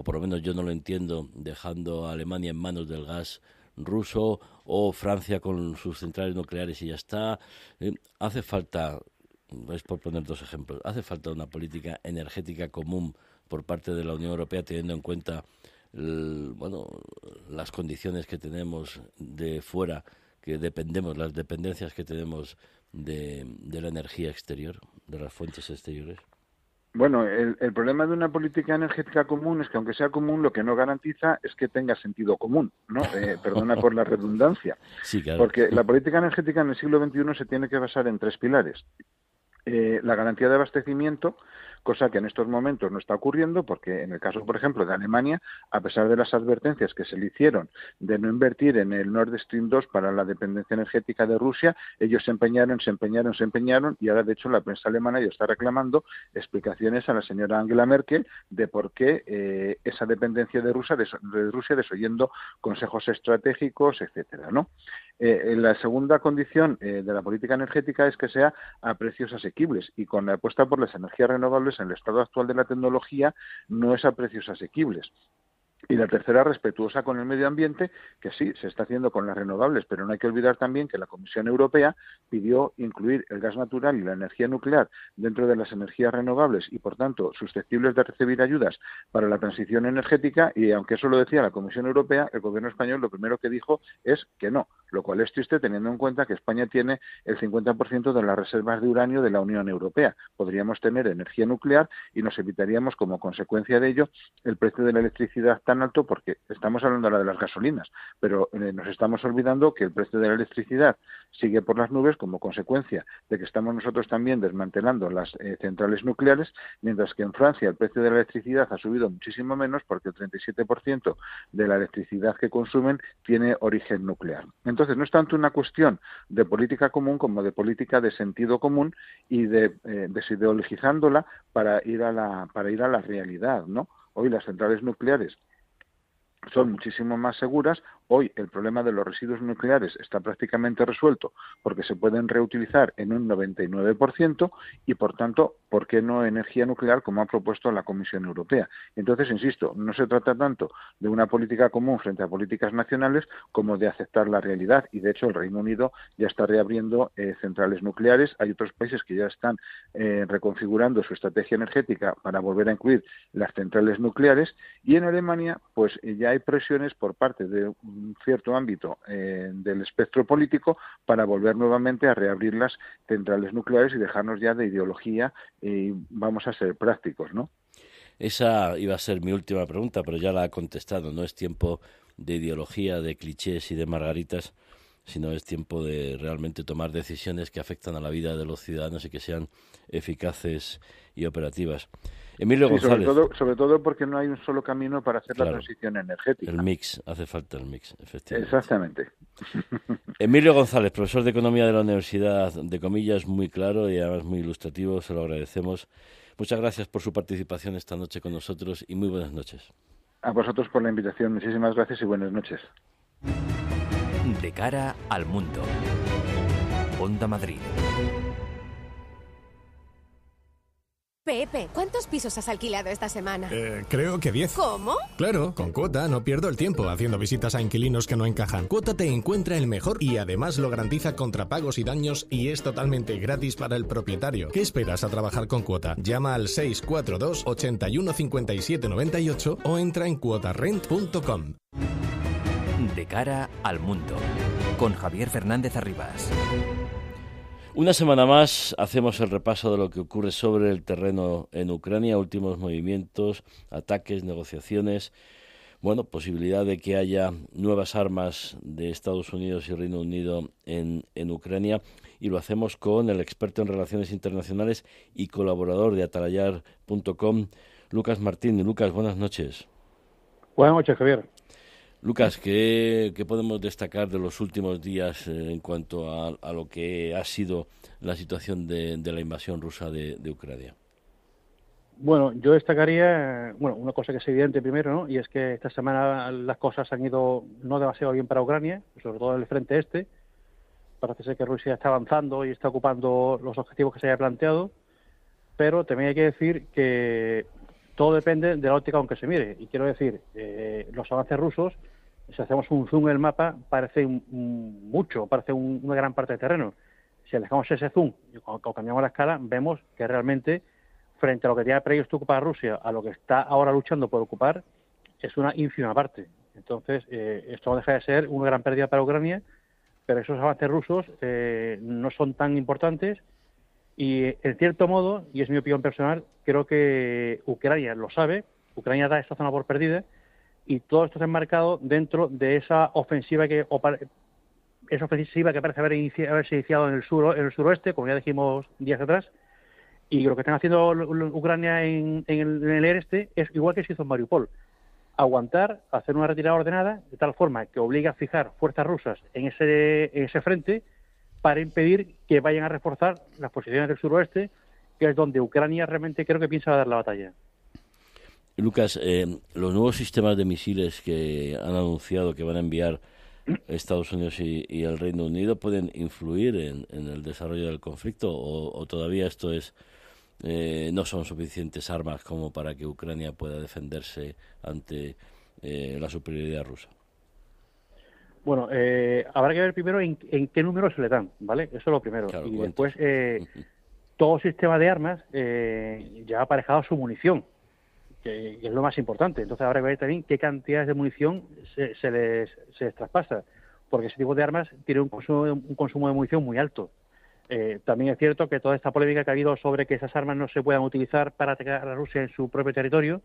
o por lo menos yo no lo entiendo, dejando a Alemania en manos del gas ruso o Francia con sus centrales nucleares y ya está. Eh, hace falta, es por poner dos ejemplos, hace falta una política energética común por parte de la Unión Europea teniendo en cuenta bueno, las condiciones que tenemos de fuera, que dependemos, las dependencias que tenemos de la energía exterior, de las fuentes exteriores. Bueno, el, problema de una política energética común es que aunque sea común, lo que no garantiza es que tenga sentido común, ¿no? Eh, perdona por la redundancia. Sí, claro. Porque la política energética en el siglo XXI se tiene que basar en tres pilares. Eh, la garantía de abastecimiento, cosa que en estos momentos no está ocurriendo porque en el caso, por ejemplo, de Alemania, a pesar de las advertencias que se le hicieron de no invertir en el Nord Stream 2 para la dependencia energética de Rusia, ellos se empeñaron, se empeñaron, se empeñaron y ahora, de hecho, la prensa alemana ya está reclamando explicaciones a la señora Angela Merkel de por qué eh, esa dependencia de Rusia, de, Rusia desoyendo consejos estratégicos, etcétera, ¿no? Eh, la segunda condición eh, de la política energética es que sea a precios asequibles y con la apuesta por las energías renovables en el estado actual de la tecnología no es a precios asequibles. Y la tercera, respetuosa con el medio ambiente, que sí, se está haciendo con las renovables, pero no hay que olvidar también que la Comisión Europea pidió incluir el gas natural y la energía nuclear dentro de las energías renovables y, por tanto, susceptibles de recibir ayudas para la transición energética. Y aunque eso lo decía la Comisión Europea, el Gobierno español lo primero que dijo es que no, lo cual es triste teniendo en cuenta que España tiene el 50% de las reservas de uranio de la Unión Europea. Podríamos tener energía nuclear y nos evitaríamos, como consecuencia de ello, el precio de la electricidad tan alto porque estamos hablando ahora de las gasolinas, pero eh, nos estamos olvidando que el precio de la electricidad sigue por las nubes como consecuencia de que estamos nosotros también desmantelando las eh, centrales nucleares, mientras que en Francia el precio de la electricidad ha subido muchísimo menos porque el 37% de la electricidad que consumen tiene origen nuclear. Entonces, no es tanto una cuestión de política común como de política de sentido común y de eh, desideologizándola para ir a la para ir a la realidad, ¿no? Hoy las centrales nucleares son muchísimo más seguras. Hoy el problema de los residuos nucleares está prácticamente resuelto porque se pueden reutilizar en un 99% y, por tanto, ¿por qué no energía nuclear como ha propuesto la Comisión Europea? Entonces, insisto, no se trata tanto de una política común frente a políticas nacionales como de aceptar la realidad. Y, de hecho, el Reino Unido ya está reabriendo eh, centrales nucleares. Hay otros países que ya están eh, reconfigurando su estrategia energética para volver a incluir las centrales nucleares. Y en Alemania, pues ya hay presiones por parte de un cierto ámbito eh, del espectro político para volver nuevamente a reabrir las centrales nucleares y dejarnos ya de ideología y vamos a ser prácticos, ¿no? Esa iba a ser mi última pregunta, pero ya la ha contestado. No es tiempo de ideología, de clichés y de margaritas, sino es tiempo de realmente tomar decisiones que afectan a la vida de los ciudadanos y que sean eficaces y operativas. Emilio González. Sobre todo, porque no hay un solo camino para hacer la transición energética. El mix, hace falta el mix, efectivamente. Exactamente. Emilio González, profesor de Economía de la Universidad de Comillas, muy claro y además muy ilustrativo, se lo agradecemos. Muchas gracias por su participación esta noche con nosotros y muy buenas noches. A vosotros por la invitación, muchísimas gracias y buenas noches. De cara al mundo. Onda Madrid. Pepe, ¿cuántos pisos has alquilado esta semana? Eh, creo que 10. ¿Cómo? Claro, con Cuota no pierdo el tiempo haciendo visitas a inquilinos que no encajan. Cuota te encuentra el mejor y además lo garantiza contra pagos y daños y es totalmente gratis para el propietario. ¿Qué esperas a trabajar con Cuota? Llama al 642 81 57 98 o entra en cuotarrent.com. De cara al mundo, con Javier Fernández Arribas. Una semana más hacemos el repaso de lo que ocurre sobre el terreno en Ucrania, últimos movimientos, ataques, negociaciones, bueno, posibilidad de que haya nuevas armas de Estados Unidos y Reino Unido en, en Ucrania y lo hacemos con el experto en relaciones internacionales y colaborador de atalayar.com, Lucas Martín. Lucas, buenas noches. Buenas noches, Javier. Lucas, ¿qué, podemos destacar de los últimos días eh, en cuanto a, lo que ha sido la situación de, la invasión rusa de, Ucrania? Bueno, yo destacaría, bueno, una cosa que es evidente primero, ¿no? Y es que esta semana las cosas han ido no demasiado bien para Ucrania, sobre todo en el frente este. Parece ser que Rusia está avanzando y está ocupando los objetivos que se haya planteado, pero también hay que decir que todo depende de la óptica aunque se mire. Y quiero decir, eh, los avances rusos si hacemos un zoom en el mapa, parece mucho, parece una gran parte del terreno. Si alejamos ese zoom o cambiamos la escala, vemos que realmente, frente a lo que tenía previsto ocupar Rusia, a lo que está ahora luchando por ocupar, es una ínfima parte. Entonces, eh, esto no deja de ser una gran pérdida para Ucrania, pero esos avances rusos eh, no son tan importantes y, en cierto modo, y es mi opinión personal, creo que Ucrania lo sabe, Ucrania da esta zona por perdida, y todo esto ha enmarcado dentro de esa ofensiva que esa ofensiva que parece haber haberse iniciado en el sur en el suroeste, como ya dijimos días atrás, y lo que están haciendo Ucrania en, el, este es igual que se hizo en Mariupol, aguantar, hacer una retirada ordenada de tal forma que obliga a fijar fuerzas rusas en ese, en ese frente para impedir que vayan a reforzar las posiciones del suroeste, que es donde Ucrania realmente creo que piensa dar la batalla. Lucas, eh, los nuevos sistemas de misiles que han anunciado que van a enviar Estados Unidos y, el Reino Unido pueden influir en, el desarrollo del conflicto o, todavía esto es eh, no son suficientes armas como para que Ucrania pueda defenderse ante eh, la superioridad rusa. Bueno, habrá que ver primero en, qué número se le dan, ¿vale? Eso es lo primero. y después, todo sistema de armas ya ha aparejado su munición que, es lo más importante. Entonces habrá que ver también qué cantidades de munición se, les, se traspasa, porque ese tipo de armas tiene un consumo, un consumo de munición muy alto. Eh, también es cierto que toda esta polémica que ha habido sobre que esas armas no se puedan utilizar para atacar a Rusia en su propio territorio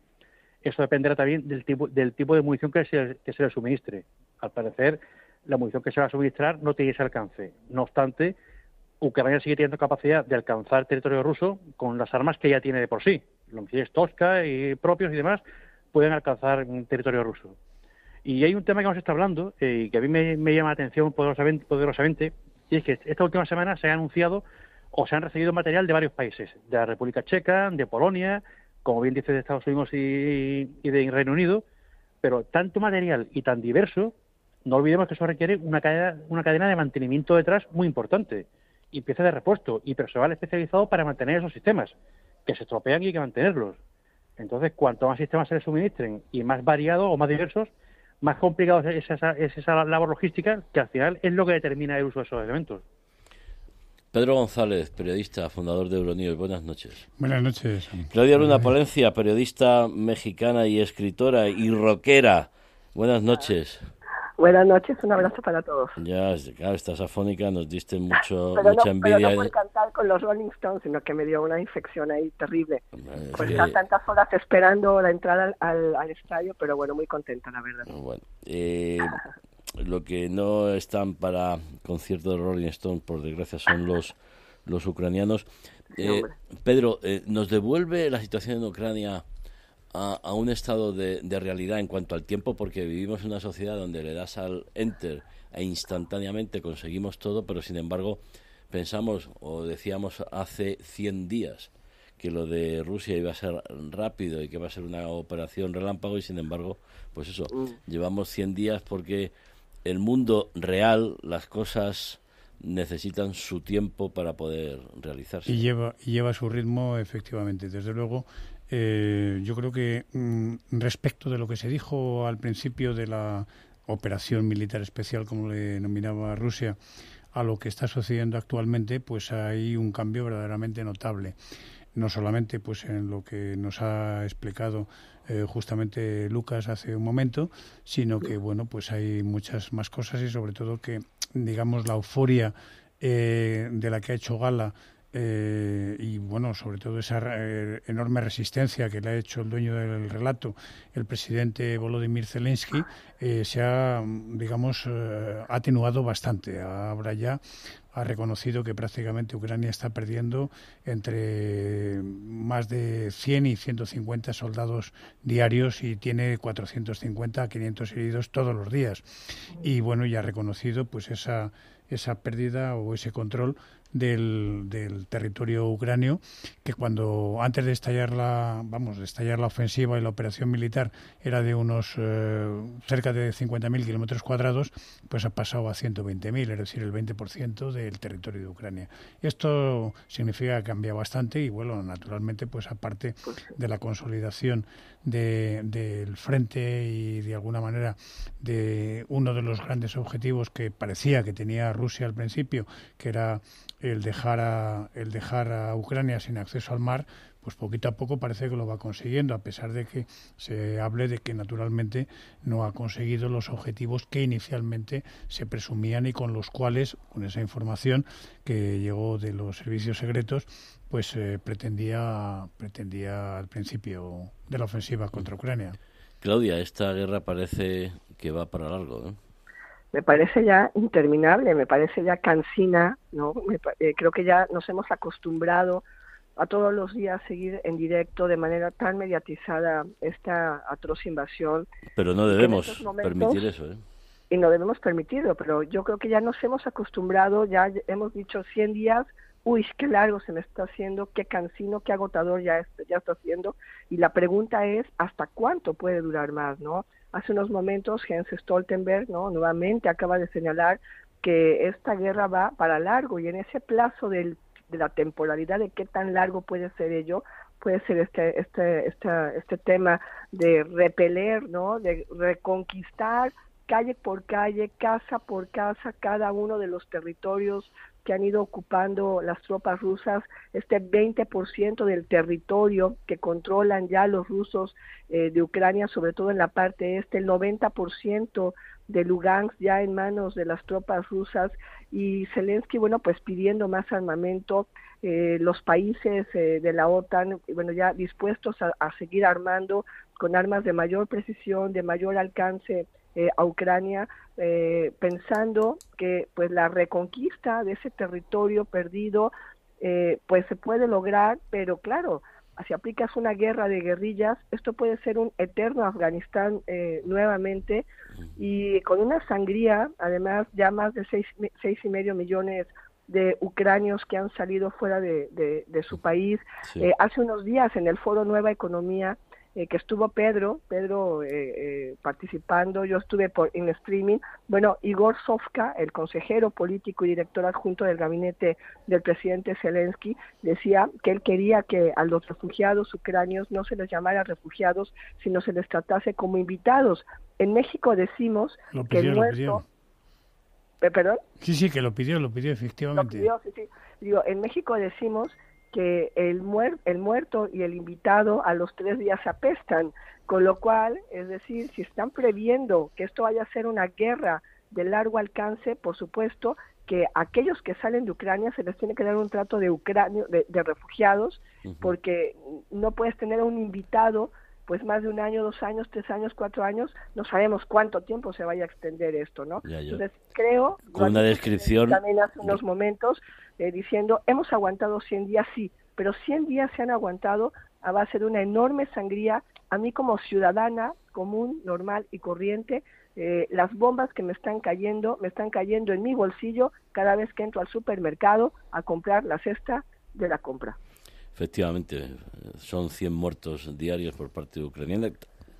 eso dependerá también del tipo, del tipo de munición que se, que se le suministre. Al parecer, la munición que se va a suministrar no tiene ese alcance. No obstante, Ucrania sigue teniendo capacidad de alcanzar territorio ruso con las armas que ya tiene de por sí. Los misiles Tosca y propios y demás pueden alcanzar territorio ruso. Y hay un tema que hemos estado hablando eh, y que a mí me, llama la atención poderosamente, poderosamente, y es que esta última semana se ha anunciado o se han recibido material de varios países, de la República Checa, de Polonia, como bien dice de Estados Unidos y, de Reino Unido, pero tanto material y tan diverso, no olvidemos que eso requiere una cadena, una cadena de mantenimiento detrás muy importante, y piezas de repuesto, y personal especializado para mantener esos sistemas, que se estropean y hay que mantenerlos. Entonces, cuanto más sistemas se les suministren y más variados o más diversos, más complicado es esa, es esa labor logística que al final es lo que determina el uso de esos elementos. Pedro González, periodista, fundador de Euronews. Buenas noches. Buenas noches. Claudia Luna Palencia, periodista mexicana y escritora y rockera. Buenas noches. Buenas noches, un abrazo para todos. Ya, claro, estás afónica, nos diste mucho, mucha envidia. Pero no por cantar con los Rolling Stones, sino que me dio una infección ahí terrible. Pues estar tantas horas esperando la entrada al, al, estadio, pero bueno, muy contenta, la verdad. Bueno, eh, lo que no están para concierto de Rolling Stone, por desgracia, son los, los ucranianos. Eh, Pedro, eh, ¿nos devuelve la situación en Ucrania a, un estado de, realidad en cuanto al tiempo? Porque vivimos en una sociedad donde le das al enter e instantáneamente conseguimos todo, pero sin embargo pensamos o decíamos hace 100 días que lo de Rusia iba a ser rápido y que iba a ser una operación relámpago y sin embargo, pues eso, mm. llevamos 100 días porque el mundo real, las cosas necesitan su tiempo para poder realizarse. Y lleva, lleva su ritmo, efectivamente. Desde luego, eh, yo creo que mm, respecto de lo que se dijo al principio de la operación militar especial, como le denominaba Rusia, a lo que está sucediendo actualmente, pues hay un cambio verdaderamente notable. No solamente pues en lo que nos ha explicado eh, justamente Lucas hace un momento, sino que bueno pues hay muchas más cosas y sobre todo que digamos la euforia eh, de la que ha hecho gala eh, y bueno, sobre todo esa enorme resistencia que le ha hecho el dueño del relato, el presidente Volodymyr Zelensky, se ha, digamos, atenuado bastante. Ahora ya ha reconocido que prácticamente Ucrania está perdiendo entre más de 100 y 150 soldados diarios y tiene 450 a 500 heridos todos los días. Y bueno, ya ha reconocido pues esa esa pérdida o ese control del, del, territorio ucranio que cuando antes de estallar la vamos de estallar la ofensiva y la operación militar era de unos eh, cerca de 50.000 kilómetros cuadrados pues ha pasado a 120.000 es decir el 20% del territorio de Ucrania. Esto significa que cambia bastante y bueno naturalmente pues aparte de la consolidación del frente y de alguna manera de uno de los grandes objetivos que parecía que tenía Rusia al principio, que era el dejar a, el dejar a Ucrania sin acceso al mar, pues poquito a poco parece que lo va consiguiendo, a pesar de que se hable de que naturalmente no ha conseguido los objetivos que inicialmente se presumían y con los cuales, con esa información que llegó de los servicios secretos, pues eh, pretendía, pretendía al principio de la ofensiva contra Ucrania. Claudia, esta guerra parece que va para largo, me parece ya interminable, me parece ya cansina, ¿no? Eh, creo que ya nos hemos acostumbrado a todos los días seguir en directo de manera tan mediatizada esta atroz invasión. Pero no debemos permitir eso, ¿eh? Y no debemos permitirlo, pero yo creo que ya nos hemos acostumbrado, ya hemos dicho 100 días, uy, qué largo se me está haciendo, qué cansino, qué agotador ya, ya está haciendo. Y la pregunta es, ¿hasta cuánto puede durar más, no? Hace unos momentos Jens Stoltenberg ¿no? nuevamente acaba de señalar que esta guerra va para largo y en ese plazo del, de la temporalidad de qué tan largo puede ser ello, puede ser este, este, este, este tema de repeler, ¿no? de reconquistar calle por calle, casa por casa, cada uno de los territorios que han ido ocupando las tropas rusas, este 20% del territorio que controlan ya los rusos eh, de Ucrania, sobre todo en la parte este, el 90% de Lugansk ya en manos de las tropas rusas y Zelensky, bueno, pues pidiendo más armamento, eh, los países eh, de la OTAN, bueno, ya dispuestos a, seguir armando con armas de mayor precisión, de mayor alcance eh, a Ucrania, eh, pensando que pues la reconquista de ese territorio perdido eh, pues se puede lograr, pero claro, si aplicas una guerra de guerrillas, esto puede ser un eterno Afganistán nuevamente y con una sangría, además ya más de seis, seis y medio millones de ucranios que han salido fuera de, de, su país. hace unos días en el foro Nueva Economía eh, que estuvo Pedro, Pedro eh, eh, participando, yo estuve por, en streaming. Bueno, Igor Sofka, el consejero político y director adjunto del gabinete del presidente Zelensky, decía que él quería que a los refugiados ucranios no se les llamara refugiados, sino se les tratase como invitados. En México decimos que el muerto... ¿Perdón? Sí, sí, que lo pidió, lo pidió efectivamente. Lo pidió, sí, sí. Digo, en México decimos que el, el muerto y el invitado a los tres días se apestan, con lo cual, es decir, si están previendo que esto vaya a ser una guerra de largo alcance, por supuesto que aquellos que salen de Ucrania se les tiene que dar un trato de, Ucrania, de, refugiados, porque no puedes tener a un invitado pues más de un año, dos años, tres años, cuatro años, no sabemos cuánto tiempo se vaya a extender esto, ¿no? Entonces creo, con una descripción también hace unos momentos, eh, diciendo, hemos aguantado 100 días, sí, pero 100 días se han aguantado a base de una enorme sangría. A mí como ciudadana común, normal y corriente, eh, las bombas que me están cayendo, me están cayendo en mi bolsillo cada vez que entro al supermercado a comprar la cesta de la compra. Efectivamente, son 100 muertos diarios por parte de Ucrania.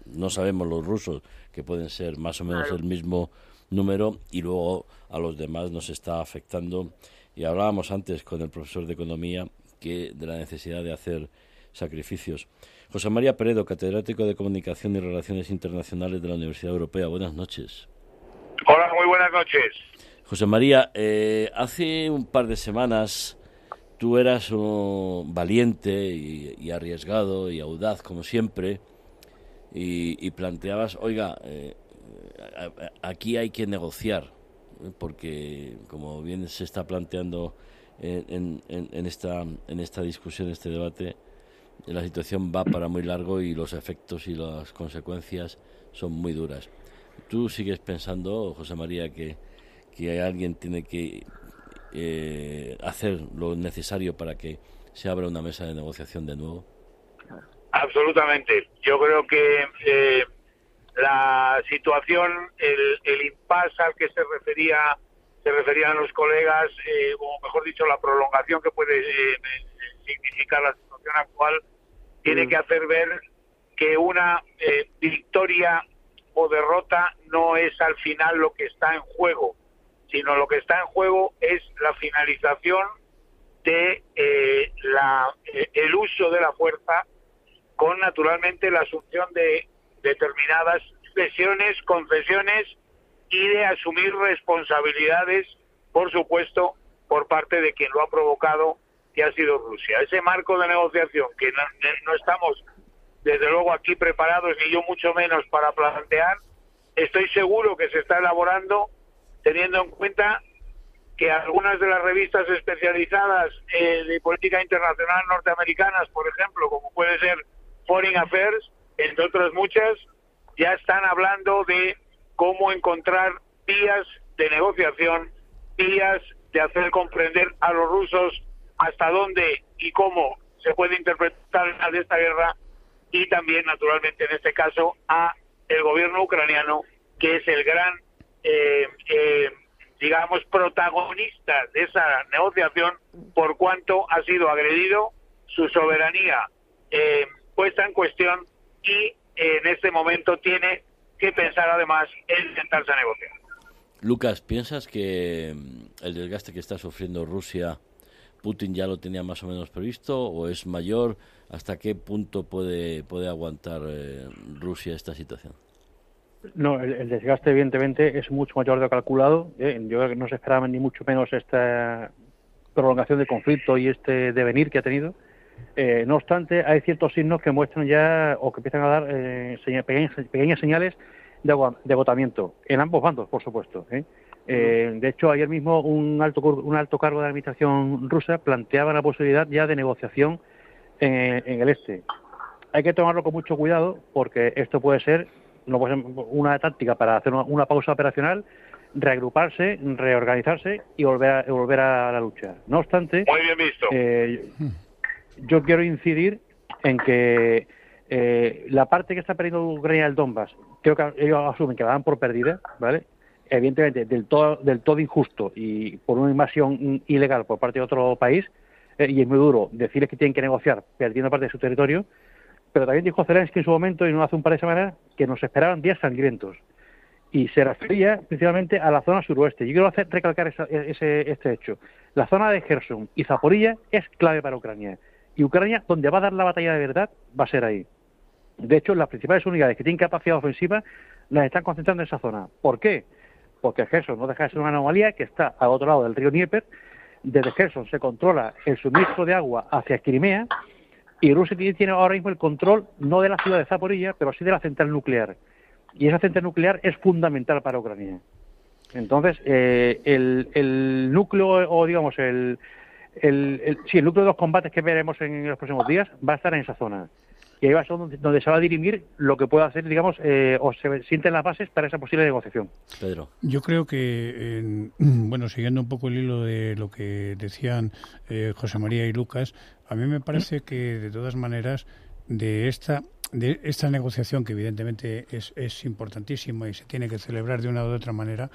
No sabemos los rusos, que pueden ser más o menos el mismo número, y luego a los demás nos está afectando y hablábamos antes con el profesor de Economía que de la necesidad de hacer sacrificios. José María Peredo, catedrático de Comunicación y Relaciones Internacionales de la Universidad Europea. Buenas noches. Hola, muy buenas noches. José María, eh, hace un par de semanas tú eras un valiente y, arriesgado y audaz, como siempre, y, planteabas, oiga, eh, aquí hay que negociar porque como bien se está planteando en, en, esta, en esta discusión, este debate, la situación va para muy largo y los efectos y las consecuencias son muy duras. ¿Tú sigues pensando, José María, que, que alguien tiene que eh, hacer lo necesario para que se abra una mesa de negociación de nuevo? Absolutamente. Yo creo que eh, la situación, el, el impasse al que se refería se referían los colegas, eh, o mejor dicho, la prolongación que puede eh, significar la situación actual, tiene mm. que hacer ver que una eh, victoria o derrota no es al final lo que está en juego, sino lo que está en juego es la finalización de la, el uso de la fuerza con naturalmente la asunción de determinadas cesiones, concesiones y de asumir responsabilidades, por supuesto, por parte de quien lo ha provocado, que ha sido Rusia. Ese marco de negociación que no, estamos, desde luego, aquí preparados, ni yo mucho menos para plantear, estoy seguro que se está elaborando teniendo en cuenta que algunas de las revistas especializadas eh, de política internacional norteamericanas, por ejemplo, como puede ser Foreign Affairs, entre otras muchas, ya están hablando de cómo encontrar vías de negociación, vías de hacer comprender a los rusos hasta dónde y cómo se puede interpretar de esta guerra y también, naturalmente, en este caso, a el gobierno ucraniano, que es el gran, eh, eh, digamos, protagonista de esa negociación, por cuanto ha sido agredido, su soberanía. Eh, puesta en cuestión y en este momento tiene que pensar además en sentarse a negociar. Lucas, ¿piensas que mm, el desgaste que está sufriendo Rusia, Putin ya lo tenía más o menos previsto o es mayor? ¿Hasta qué punto puede, puede aguantar eh, Rusia esta situación? No, el, desgaste evidentemente es mucho mayor de lo calculado. ¿eh? Yo creo que no se esperaba ni mucho menos esta prolongación de conflicto y este devenir que ha tenido. Eh, no obstante, hay ciertos signos que muestran ya o que empiezan a dar eh, pequeñas, señales de, agotamiento, en ambos bandos, por supuesto. ¿eh? de hecho, ayer mismo un alto, un alto cargo de la administración rusa planteaba la posibilidad ya de negociación en, el este. hay que tomarlo con mucho cuidado porque esto puede ser, no puede ser una táctica para hacer una, pausa operacional, reagruparse, reorganizarse y volver a, volver a la lucha. No obstante, Muy bien visto. Eh, yo quiero incidir en que eh, la parte que está perdiendo Ucrania del Donbass, creo que ellos asumen que la dan por perdida, ¿vale? Evidentemente, del todo, del todo injusto y por una invasión ilegal por parte de otro país, eh, y es muy duro decirles que tienen que negociar perdiendo parte de su territorio, pero también dijo Zelensky en su momento, y no hace un par de semanas, que nos esperaban días sangrientos. Y se refería principalmente a la zona suroeste. Yo quiero hacer, recalcar ese, este hecho. La zona de Gerson y Zaporilla es clave para Ucrania. Y Ucrania, donde va a dar la batalla de verdad, va a ser ahí. De hecho, las principales unidades que tienen capacidad ofensiva las están concentrando en esa zona. ¿Por qué? Porque Gerson no deja de ser una anomalía que está al otro lado del río Dnieper. Desde Gerson se controla el suministro de agua hacia Crimea y Rusia tiene ahora mismo el control no de la ciudad de Zaporilla, pero sí de la central nuclear. Y esa central nuclear es fundamental para Ucrania. Entonces, eh, el, núcleo, o digamos, el, el, sí, el núcleo de los combates que veremos en los próximos días va a estar en esa zona y ahí va a ser donde, se va a dirimir lo que pueda hacer, digamos, eh, o se sienten las bases para esa posible negociación. Pedro. Yo creo que, bueno, siguiendo un poco el hilo de lo que decían eh, José María y Lucas, a mí me parece que, de todas maneras, de esta de esta negociación que evidentemente es, es importantísima y se tiene que celebrar de una u otra manera,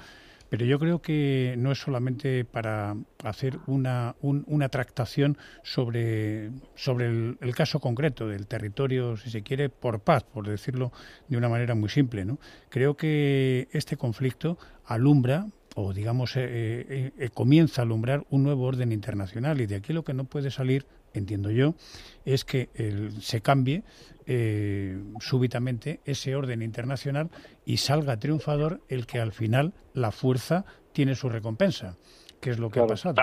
pero yo creo que no es solamente para hacer una, una tractación sobre, sobre el, caso concreto del territorio, si se quiere, por paz, por decirlo de una manera muy simple. ¿no? Creo que este conflicto alumbra o digamos eh, eh, eh, comienza a alumbrar un nuevo orden internacional y de aquí lo que no puede salir entiendo yo, es que se cambie eh, súbitamente ese orden internacional y salga triunfador el que al final la fuerza tiene su recompensa que es lo que ha pasado.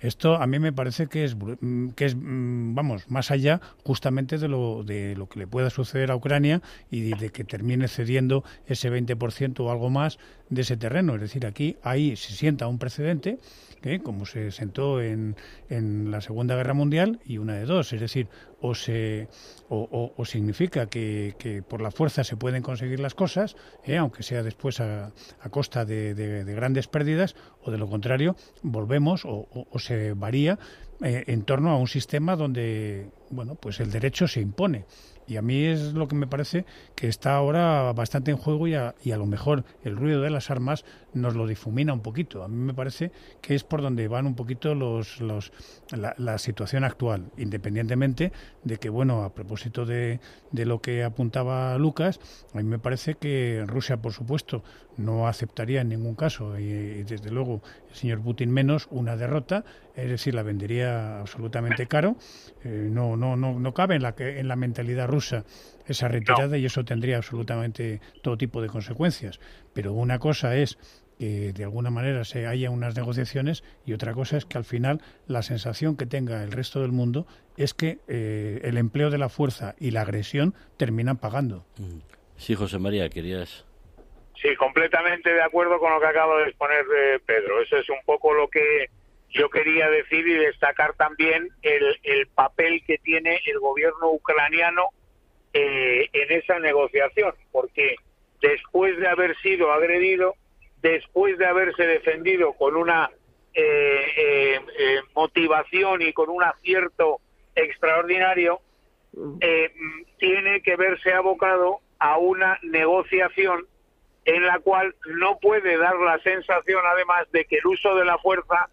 Esto a mí me parece que es, mm, que es, mm, vamos, más allá justamente de lo, de lo que le pueda suceder a Ucrania y de que termine cediendo ese 20% o algo más de ese terreno. Es decir, aquí ahí se sienta un precedente, ¿eh? como se sentó en, en la Segunda Guerra Mundial, y una de dos. Es decir, o, se, o, o, significa que, que, por la fuerza se pueden conseguir las cosas, ¿eh? aunque sea después a, a costa de, de, de, grandes pérdidas, o de lo contrario, volvemos o, o se varía eh, en torno a un sistema donde bueno pues el derecho se impone y a mí es lo que me parece que está ahora bastante en juego y a, y a, lo mejor el ruido de las armas nos lo difumina un poquito. A mí me parece que es por donde van un poquito los, los la, situación actual, independientemente de que, bueno, a propósito de, de lo que apuntaba Lucas, a mí me parece que Rusia, por supuesto, no aceptaría en ningún caso, y, desde luego el señor Putin menos, una derrota, es decir, la vendería absolutamente caro. Eh, no, no, no, no cabe en la, en la mentalidad rusa esa retirada y eso tendría absolutamente todo tipo de consecuencias. Pero una cosa es que de alguna manera se haya unas negociaciones y otra cosa es que al final la sensación que tenga el resto del mundo es que eh, el empleo de la fuerza y la agresión terminan pagando. Sí, José María, querías. Sí, completamente de acuerdo con lo que acaba de exponer eh, Pedro. Eso es un poco lo que yo quería decir y destacar también el, el papel que tiene el gobierno ucraniano eh, en esa negociación, porque después de haber sido agredido, después de haberse defendido con una eh, motivación y con un acierto extraordinario, tiene que verse abocado a una negociación en la cual no puede dar la sensación, además, de que el uso de la fuerza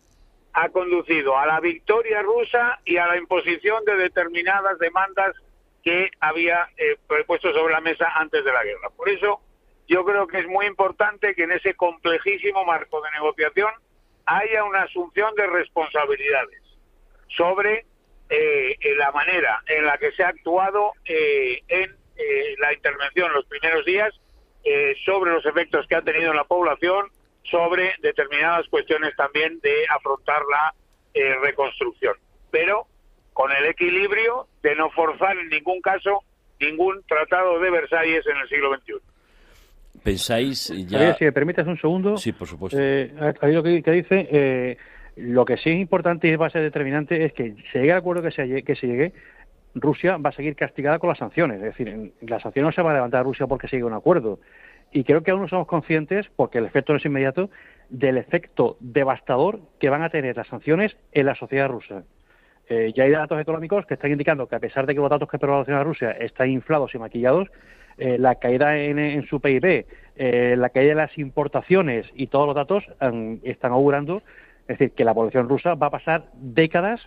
ha conducido a la victoria rusa y a la imposición de determinadas demandas que había eh, puesto sobre la mesa antes de la guerra. Por eso, yo creo que es muy importante que en ese complejísimo marco de negociación haya una asunción de responsabilidades sobre eh, la manera en la que se ha actuado eh, en la intervención en los primeros días eh, sobre los efectos que ha tenido en la población, sobre determinadas cuestiones también de afrontar la eh, reconstrucción. Pero con el equilibrio de no forzar en ningún caso ningún tratado de Versalles en el siglo XXI. ¿Pensáis ya...? si me permites un segundo. Sí, por supuesto. Eh, lo que, dice, eh, lo que sí es importante y va a ser determinante es que se llegue al acuerdo que se, que se llegue, Rusia va a seguir castigada con las sanciones. Es decir, las sanciones no se van a levantar a Rusia porque sigue un acuerdo. Y creo que aún no somos conscientes, porque el efecto no es inmediato, del efecto devastador que van a tener las sanciones en la sociedad rusa. Eh, ya hay datos económicos que están indicando que a pesar de que los datos que proporciona Rusia están inflados y maquillados, eh, la caída en, su PIB, eh, la caída de las importaciones y todos los datos están augurando, es decir, que la población rusa va a pasar décadas,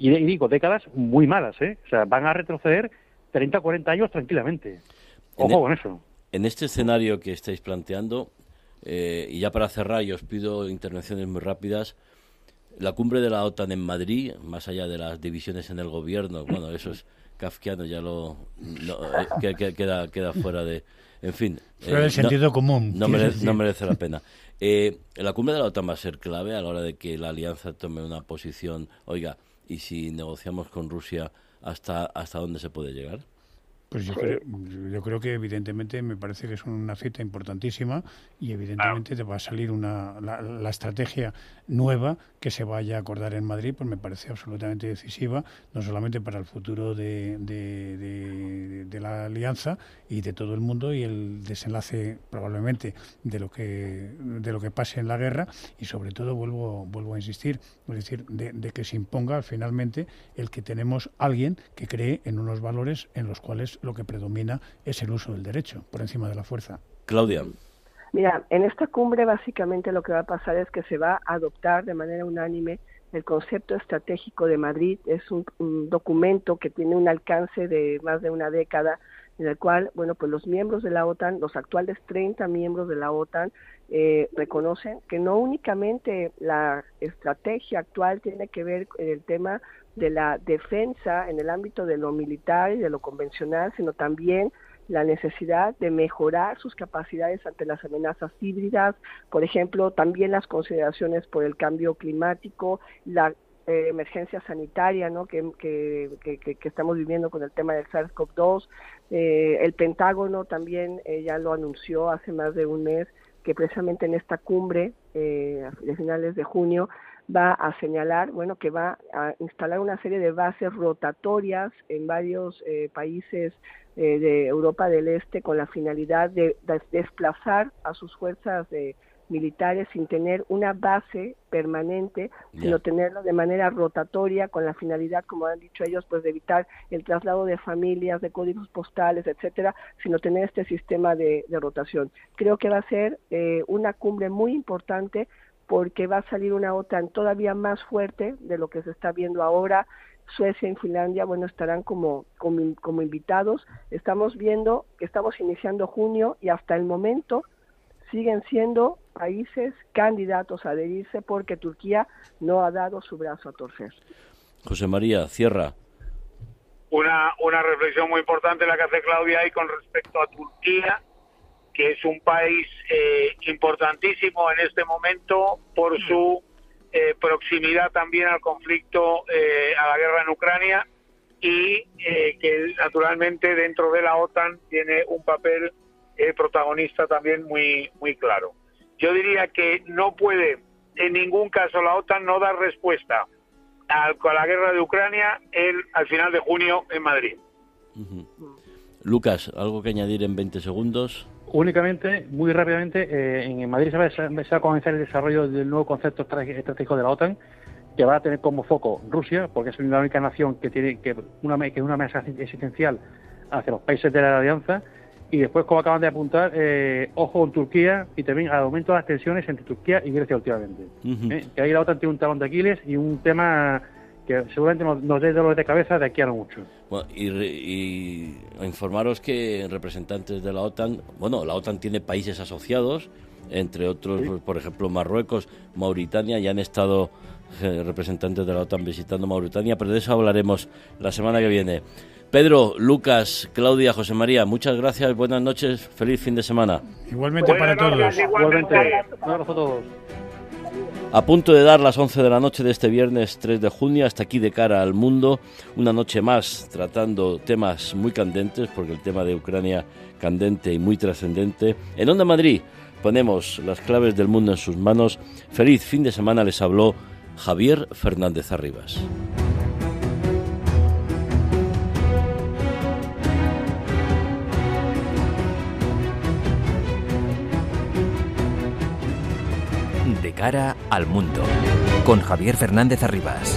y, digo décadas muy malas, ¿eh? o sea, van a retroceder 30, 40 años tranquilamente. Ojo e- con eso. En este escenario que estáis planteando, y ya para cerrar, y os pido intervenciones muy rápidas, la cumbre de la OTAN en Madrid, más allá de las divisiones en el gobierno, bueno, eso es kafkiano, ya lo, eh, que, queda, queda fuera de... En fin. Fuera del sentido común. No merece, no merece, la pena. Eh, la cumbre de la OTAN va a ser clave a la hora de que la alianza tome una posición, oiga, y si negociamos con Rusia, ¿hasta, hasta dónde se puede llegar? Pues yo creo, yo creo que evidentemente me parece que es una cita importantísima y evidentemente te va a salir una, la, estrategia nueva que se vaya a acordar en Madrid, pues me parece absolutamente decisiva, no solamente para el futuro de, de, la alianza y de todo el mundo y el desenlace probablemente de lo que de lo que pase en la guerra y sobre todo vuelvo vuelvo a insistir, es decir, de, que se imponga finalmente el que tenemos alguien que cree en unos valores en los cuales lo que predomina es el uso del derecho por encima de la fuerza. Claudia. Mira, en esta cumbre básicamente lo que va a pasar es que se va a adoptar de manera unánime el concepto estratégico de Madrid. Es un, documento que tiene un alcance de más de una década en el cual, bueno, pues los miembros de la OTAN, los actuales 30 miembros de la OTAN, eh, reconocen que no únicamente la estrategia actual tiene que ver con el tema de la defensa en el ámbito de lo militar y de lo convencional, sino también la necesidad de mejorar sus capacidades ante las amenazas híbridas, por ejemplo, también las consideraciones por el cambio climático, la eh, emergencia sanitaria ¿no? que, que, que, estamos viviendo con el tema del SARS-CoV-2. Eh, el Pentágono también eh, ya lo anunció hace más de un mes que precisamente en esta cumbre de finales de junio va a señalar, bueno, que va a instalar una serie de bases rotatorias en varios eh, países eh, de Europa del Este con la finalidad de, desplazar a sus fuerzas eh, militares sin tener una base permanente, sino tenerlo de manera rotatoria con la finalidad, como han dicho ellos, pues de evitar el traslado de familias, de códigos postales, etcétera, sino tener este sistema de, de rotación. Creo que va a ser una cumbre muy importante porque va a salir una OTAN todavía más fuerte de lo que se está viendo ahora. Suecia y Finlandia, bueno, estarán como, como, invitados. Estamos viendo que estamos iniciando junio y hasta el momento siguen siendo países candidatos a adherirse porque Turquía no ha dado su brazo a torcer. José María, cierra. Una, una reflexión muy importante la que hace Claudia ahí con respecto a Turquía que es un país eh, importantísimo en este momento por su eh, proximidad también al conflicto, eh, a la guerra en Ucrania y que naturalmente dentro de la OTAN tiene un papel protagonista también muy, muy claro. Yo diría que no puede en ningún caso la OTAN no dar respuesta a, la guerra de Ucrania el, al final de junio en Madrid. Lucas, ¿algo que añadir en 20 segundos? Únicamente, muy rápidamente, eh, en Madrid se va, a comenzar el desarrollo del nuevo concepto estratégico de la OTAN, que va a tener como foco Rusia, porque es la única nación que tiene que una, que es una amenaza existencial hacia los países de la alianza. Y después, como acaban de apuntar, eh, ojo en Turquía y también al aumento de las tensiones entre Turquía y Grecia últimamente. ¿Eh? Que ahí la OTAN tiene un talón de Aquiles y un tema que seguramente nos, nos dé dolor de cabeza de aquí a no mucho. y, informaros que representantes de la OTAN, bueno, la OTAN tiene países asociados, entre otros, pues, por ejemplo, Marruecos, Mauritania, ya han estado eh, representantes de la OTAN visitando Mauritania, pero de eso hablaremos la semana que viene. Pedro, Lucas, Claudia, José María, muchas gracias, buenas noches, feliz fin de semana. Igualmente para todos. Igualmente. Un abrazo a todos. A punto de dar las 11 de la noche de este viernes 3 de junio, hasta aquí de cara al mundo, una noche más tratando temas muy candentes, porque el tema de Ucrania candente y muy trascendente. En Onda Madrid ponemos las claves del mundo en sus manos. Feliz fin de semana les habló Javier Fernández Arribas. Cara al mundo, con Javier Fernández Arribas.